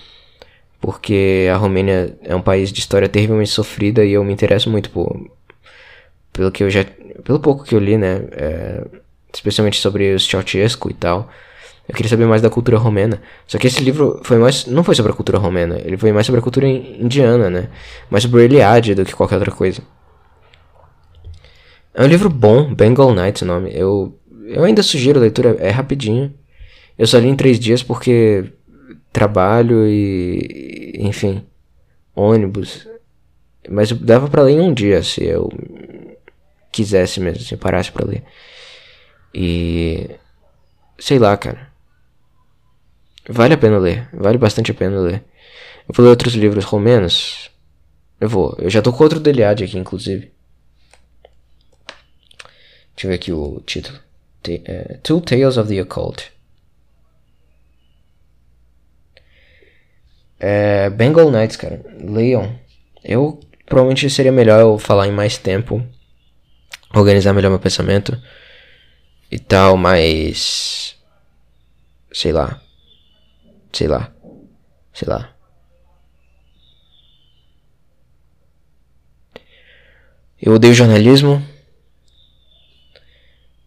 Porque a Romênia é um país de história terrivelmente sofrida e eu me interesso muito por. Pelo que eu já. Pelo pouco que eu li, né? É, especialmente sobre os Ceausescu e tal. Eu queria saber mais da cultura romena. Só que esse livro foi mais. Não foi sobre a cultura romena. Ele foi mais sobre a cultura in- indiana, né? Mais sobre a Iliade do que qualquer outra coisa. É um livro bom, Bengal Nights o nome. Eu, eu ainda sugiro a leitura, é rapidinho. Eu só li em três dias porque trabalho e. enfim. ônibus. Mas dava pra ler em um dia se eu quisesse mesmo, se eu parasse pra ler. E. sei lá, cara. Vale a pena ler, vale bastante a pena ler. Eu vou ler outros livros romenos. Eu vou, eu já tô com outro Deliade aqui, inclusive. Deixa eu ver aqui o título. Te- é, Two Tales of the Occult. É, Bengal Nights, cara. Leiam. Eu provavelmente seria melhor eu falar em mais tempo. Organizar melhor meu pensamento. E tal, mas. Sei lá. Sei lá. Sei lá. Eu odeio jornalismo.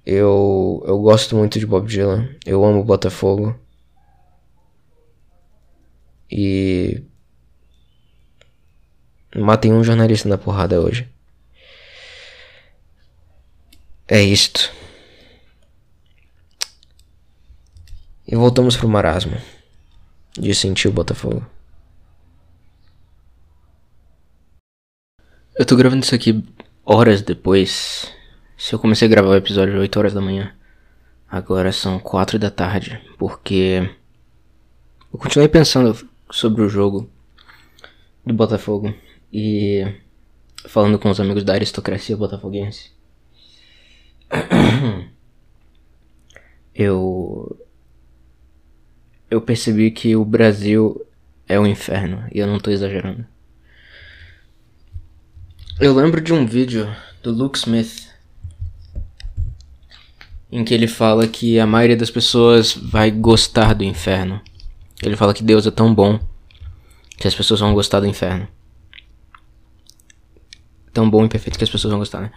Eu, eu gosto muito de Bob Dylan. Eu amo Botafogo. E. Matei um jornalista na porrada hoje. É isto. E voltamos pro marasmo de sentir o Botafogo. Eu tô gravando isso aqui horas depois. Se eu comecei a gravar o episódio às 8 horas da manhã, agora são 4 da tarde, porque eu continuei pensando sobre o jogo do Botafogo e falando com os amigos da aristocracia botafoguense. Eu eu percebi que o Brasil é um inferno e eu não tô exagerando. Eu lembro de um vídeo do Luke Smith em que ele fala que a maioria das pessoas vai gostar do inferno. Ele fala que Deus é tão bom que as pessoas vão gostar do inferno. Tão bom e perfeito que as pessoas vão gostar, né?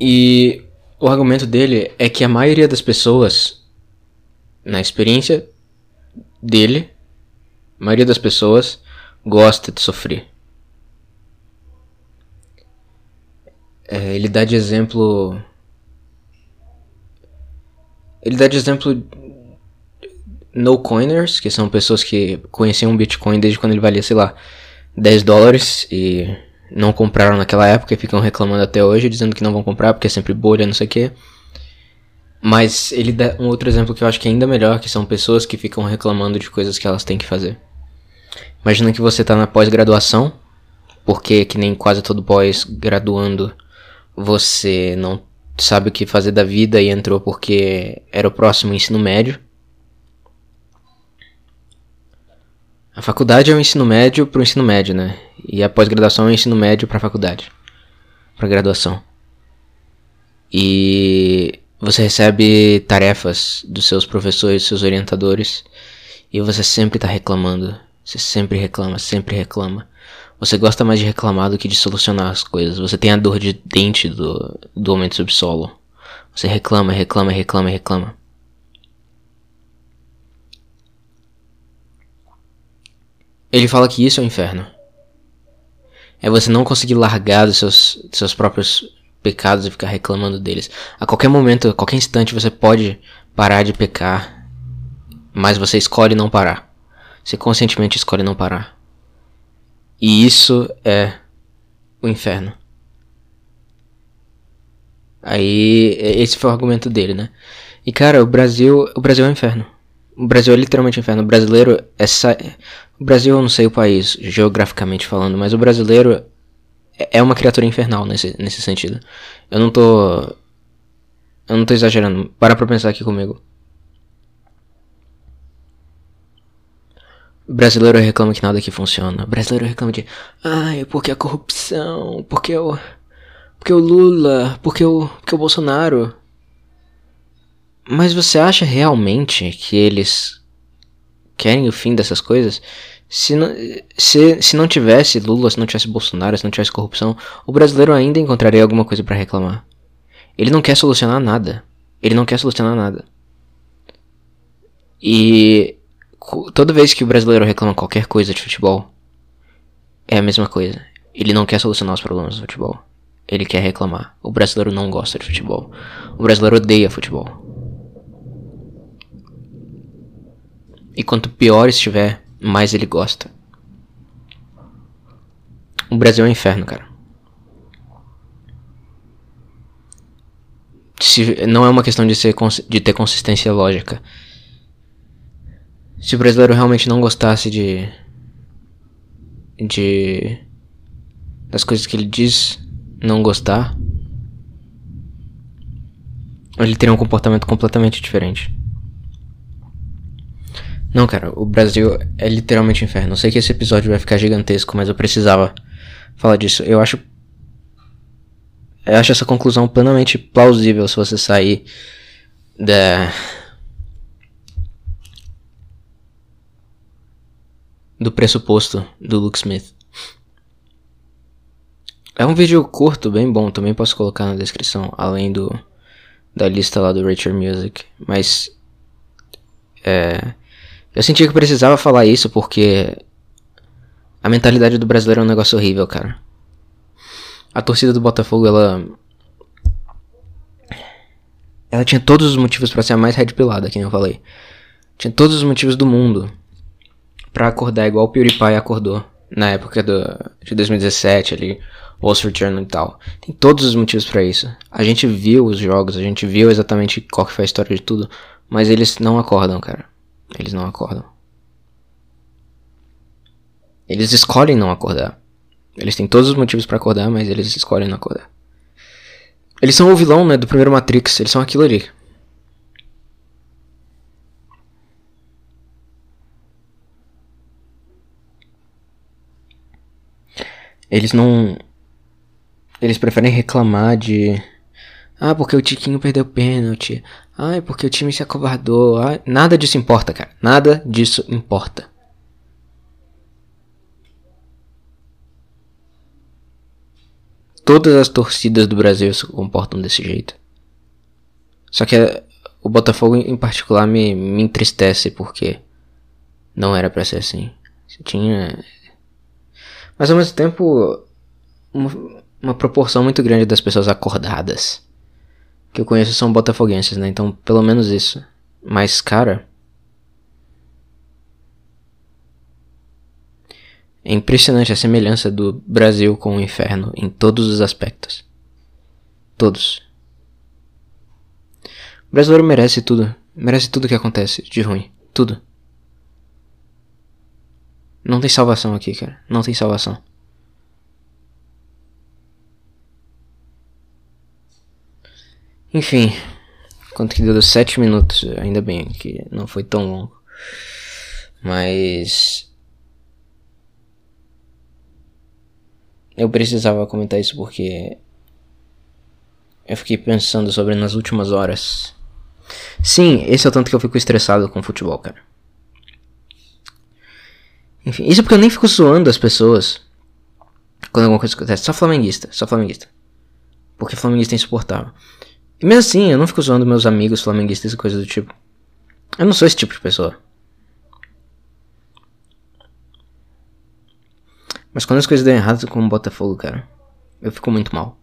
E o argumento dele é que a maioria das pessoas, na experiência dele, a maioria das pessoas gosta de sofrer. É, ele dá de exemplo. Ele dá de exemplo no coiners, que são pessoas que conheciam o Bitcoin desde quando ele valia, sei lá, 10 dólares e não compraram naquela época e ficam reclamando até hoje, dizendo que não vão comprar porque é sempre bolha, não sei o que. Mas ele dá um outro exemplo que eu acho que é ainda melhor, que são pessoas que ficam reclamando de coisas que elas têm que fazer. Imagina que você está na pós-graduação, porque que nem quase todo pós-graduando, você não sabe o que fazer da vida e entrou porque era o próximo ensino médio. A faculdade é o ensino médio para o ensino médio, né? E a pós-graduação é o ensino médio para a faculdade, para graduação. E você recebe tarefas dos seus professores, dos seus orientadores, e você sempre está reclamando. Você sempre reclama, sempre reclama. Você gosta mais de reclamar do que de solucionar as coisas. Você tem a dor de dente do, do do subsolo. Você reclama, reclama, reclama, reclama. Ele fala que isso é o inferno. É você não conseguir largar dos seus, dos seus próprios pecados e ficar reclamando deles. A qualquer momento, a qualquer instante, você pode parar de pecar, mas você escolhe não parar. Você conscientemente escolhe não parar. E isso é o inferno. Aí, esse foi o argumento dele, né? E cara, o Brasil, o Brasil é um inferno. O Brasil é literalmente um inferno. O brasileiro é sa... O Brasil, eu não sei o país, geograficamente falando, mas o brasileiro é uma criatura infernal nesse, nesse sentido. Eu não tô. Eu não tô exagerando. Para pra pensar aqui comigo. O brasileiro reclama que nada aqui funciona. O brasileiro reclama de. Ai, porque a corrupção. Porque o. Porque o Lula. Porque o. Porque o Bolsonaro. Mas você acha realmente que eles querem o fim dessas coisas? Se não, se, se não tivesse Lula, se não tivesse Bolsonaro, se não tivesse corrupção, o brasileiro ainda encontraria alguma coisa para reclamar. Ele não quer solucionar nada. Ele não quer solucionar nada. E toda vez que o brasileiro reclama qualquer coisa de futebol, é a mesma coisa. Ele não quer solucionar os problemas do futebol. Ele quer reclamar. O brasileiro não gosta de futebol. O brasileiro odeia futebol. E quanto pior estiver, mais ele gosta. O Brasil é um inferno, cara. Se, não é uma questão de, ser, de ter consistência lógica. Se o brasileiro realmente não gostasse de. de. das coisas que ele diz não gostar, ele teria um comportamento completamente diferente. Não, cara, o Brasil é literalmente um inferno. Eu sei que esse episódio vai ficar gigantesco, mas eu precisava falar disso. Eu acho. Eu acho essa conclusão plenamente plausível se você sair da. do pressuposto do Luke Smith. É um vídeo curto, bem bom, também posso colocar na descrição, além do da lista lá do Richard Music, mas é eu senti que precisava falar isso porque a mentalidade do brasileiro é um negócio horrível, cara. A torcida do Botafogo, ela ela tinha todos os motivos para ser a mais red pilada, que nem eu falei. Tinha todos os motivos do mundo pra acordar igual o PewDiePie acordou na época do, de 2017 ali, Wall Street Journal e tal. Tem todos os motivos pra isso. A gente viu os jogos, a gente viu exatamente qual que foi a história de tudo, mas eles não acordam, cara. Eles não acordam. Eles escolhem não acordar. Eles têm todos os motivos pra acordar, mas eles escolhem não acordar. Eles são o vilão, né, do primeiro Matrix, eles são aquilo ali. Eles não. Eles preferem reclamar de. Ah, porque o Tiquinho perdeu pênalti. Ah, porque o time se acovardou. Ah, nada disso importa, cara. Nada disso importa. Todas as torcidas do Brasil se comportam desse jeito. Só que eh, o Botafogo em particular me, me entristece porque não era pra ser assim. Tinha mas ao mesmo tempo, uma, uma proporção muito grande das pessoas acordadas que eu conheço são botafoguenses, né? Então, pelo menos isso. Mas, cara. É impressionante a semelhança do Brasil com o inferno em todos os aspectos. Todos. O brasileiro merece tudo. Merece tudo que acontece de ruim. Tudo. Não tem salvação aqui, cara. Não tem salvação. Enfim. Quanto que deu? 7 minutos. Ainda bem que não foi tão longo. Mas. Eu precisava comentar isso porque. Eu fiquei pensando sobre nas últimas horas. Sim, esse é o tanto que eu fico estressado com futebol, cara. Enfim, isso porque eu nem fico zoando as pessoas quando alguma coisa acontece. Só flamenguista, só flamenguista. Porque flamenguista é insuportável. Mesmo assim, eu não fico zoando meus amigos flamenguistas e coisas do tipo. Eu não sou esse tipo de pessoa. Mas quando as coisas dão errado com o Botafogo, cara, eu fico muito mal.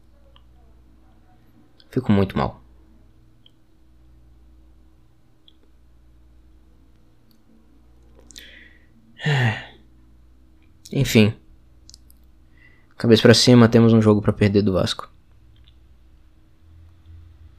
Fico muito mal. <sighs> Enfim. Cabeça para cima, temos um jogo para perder do Vasco.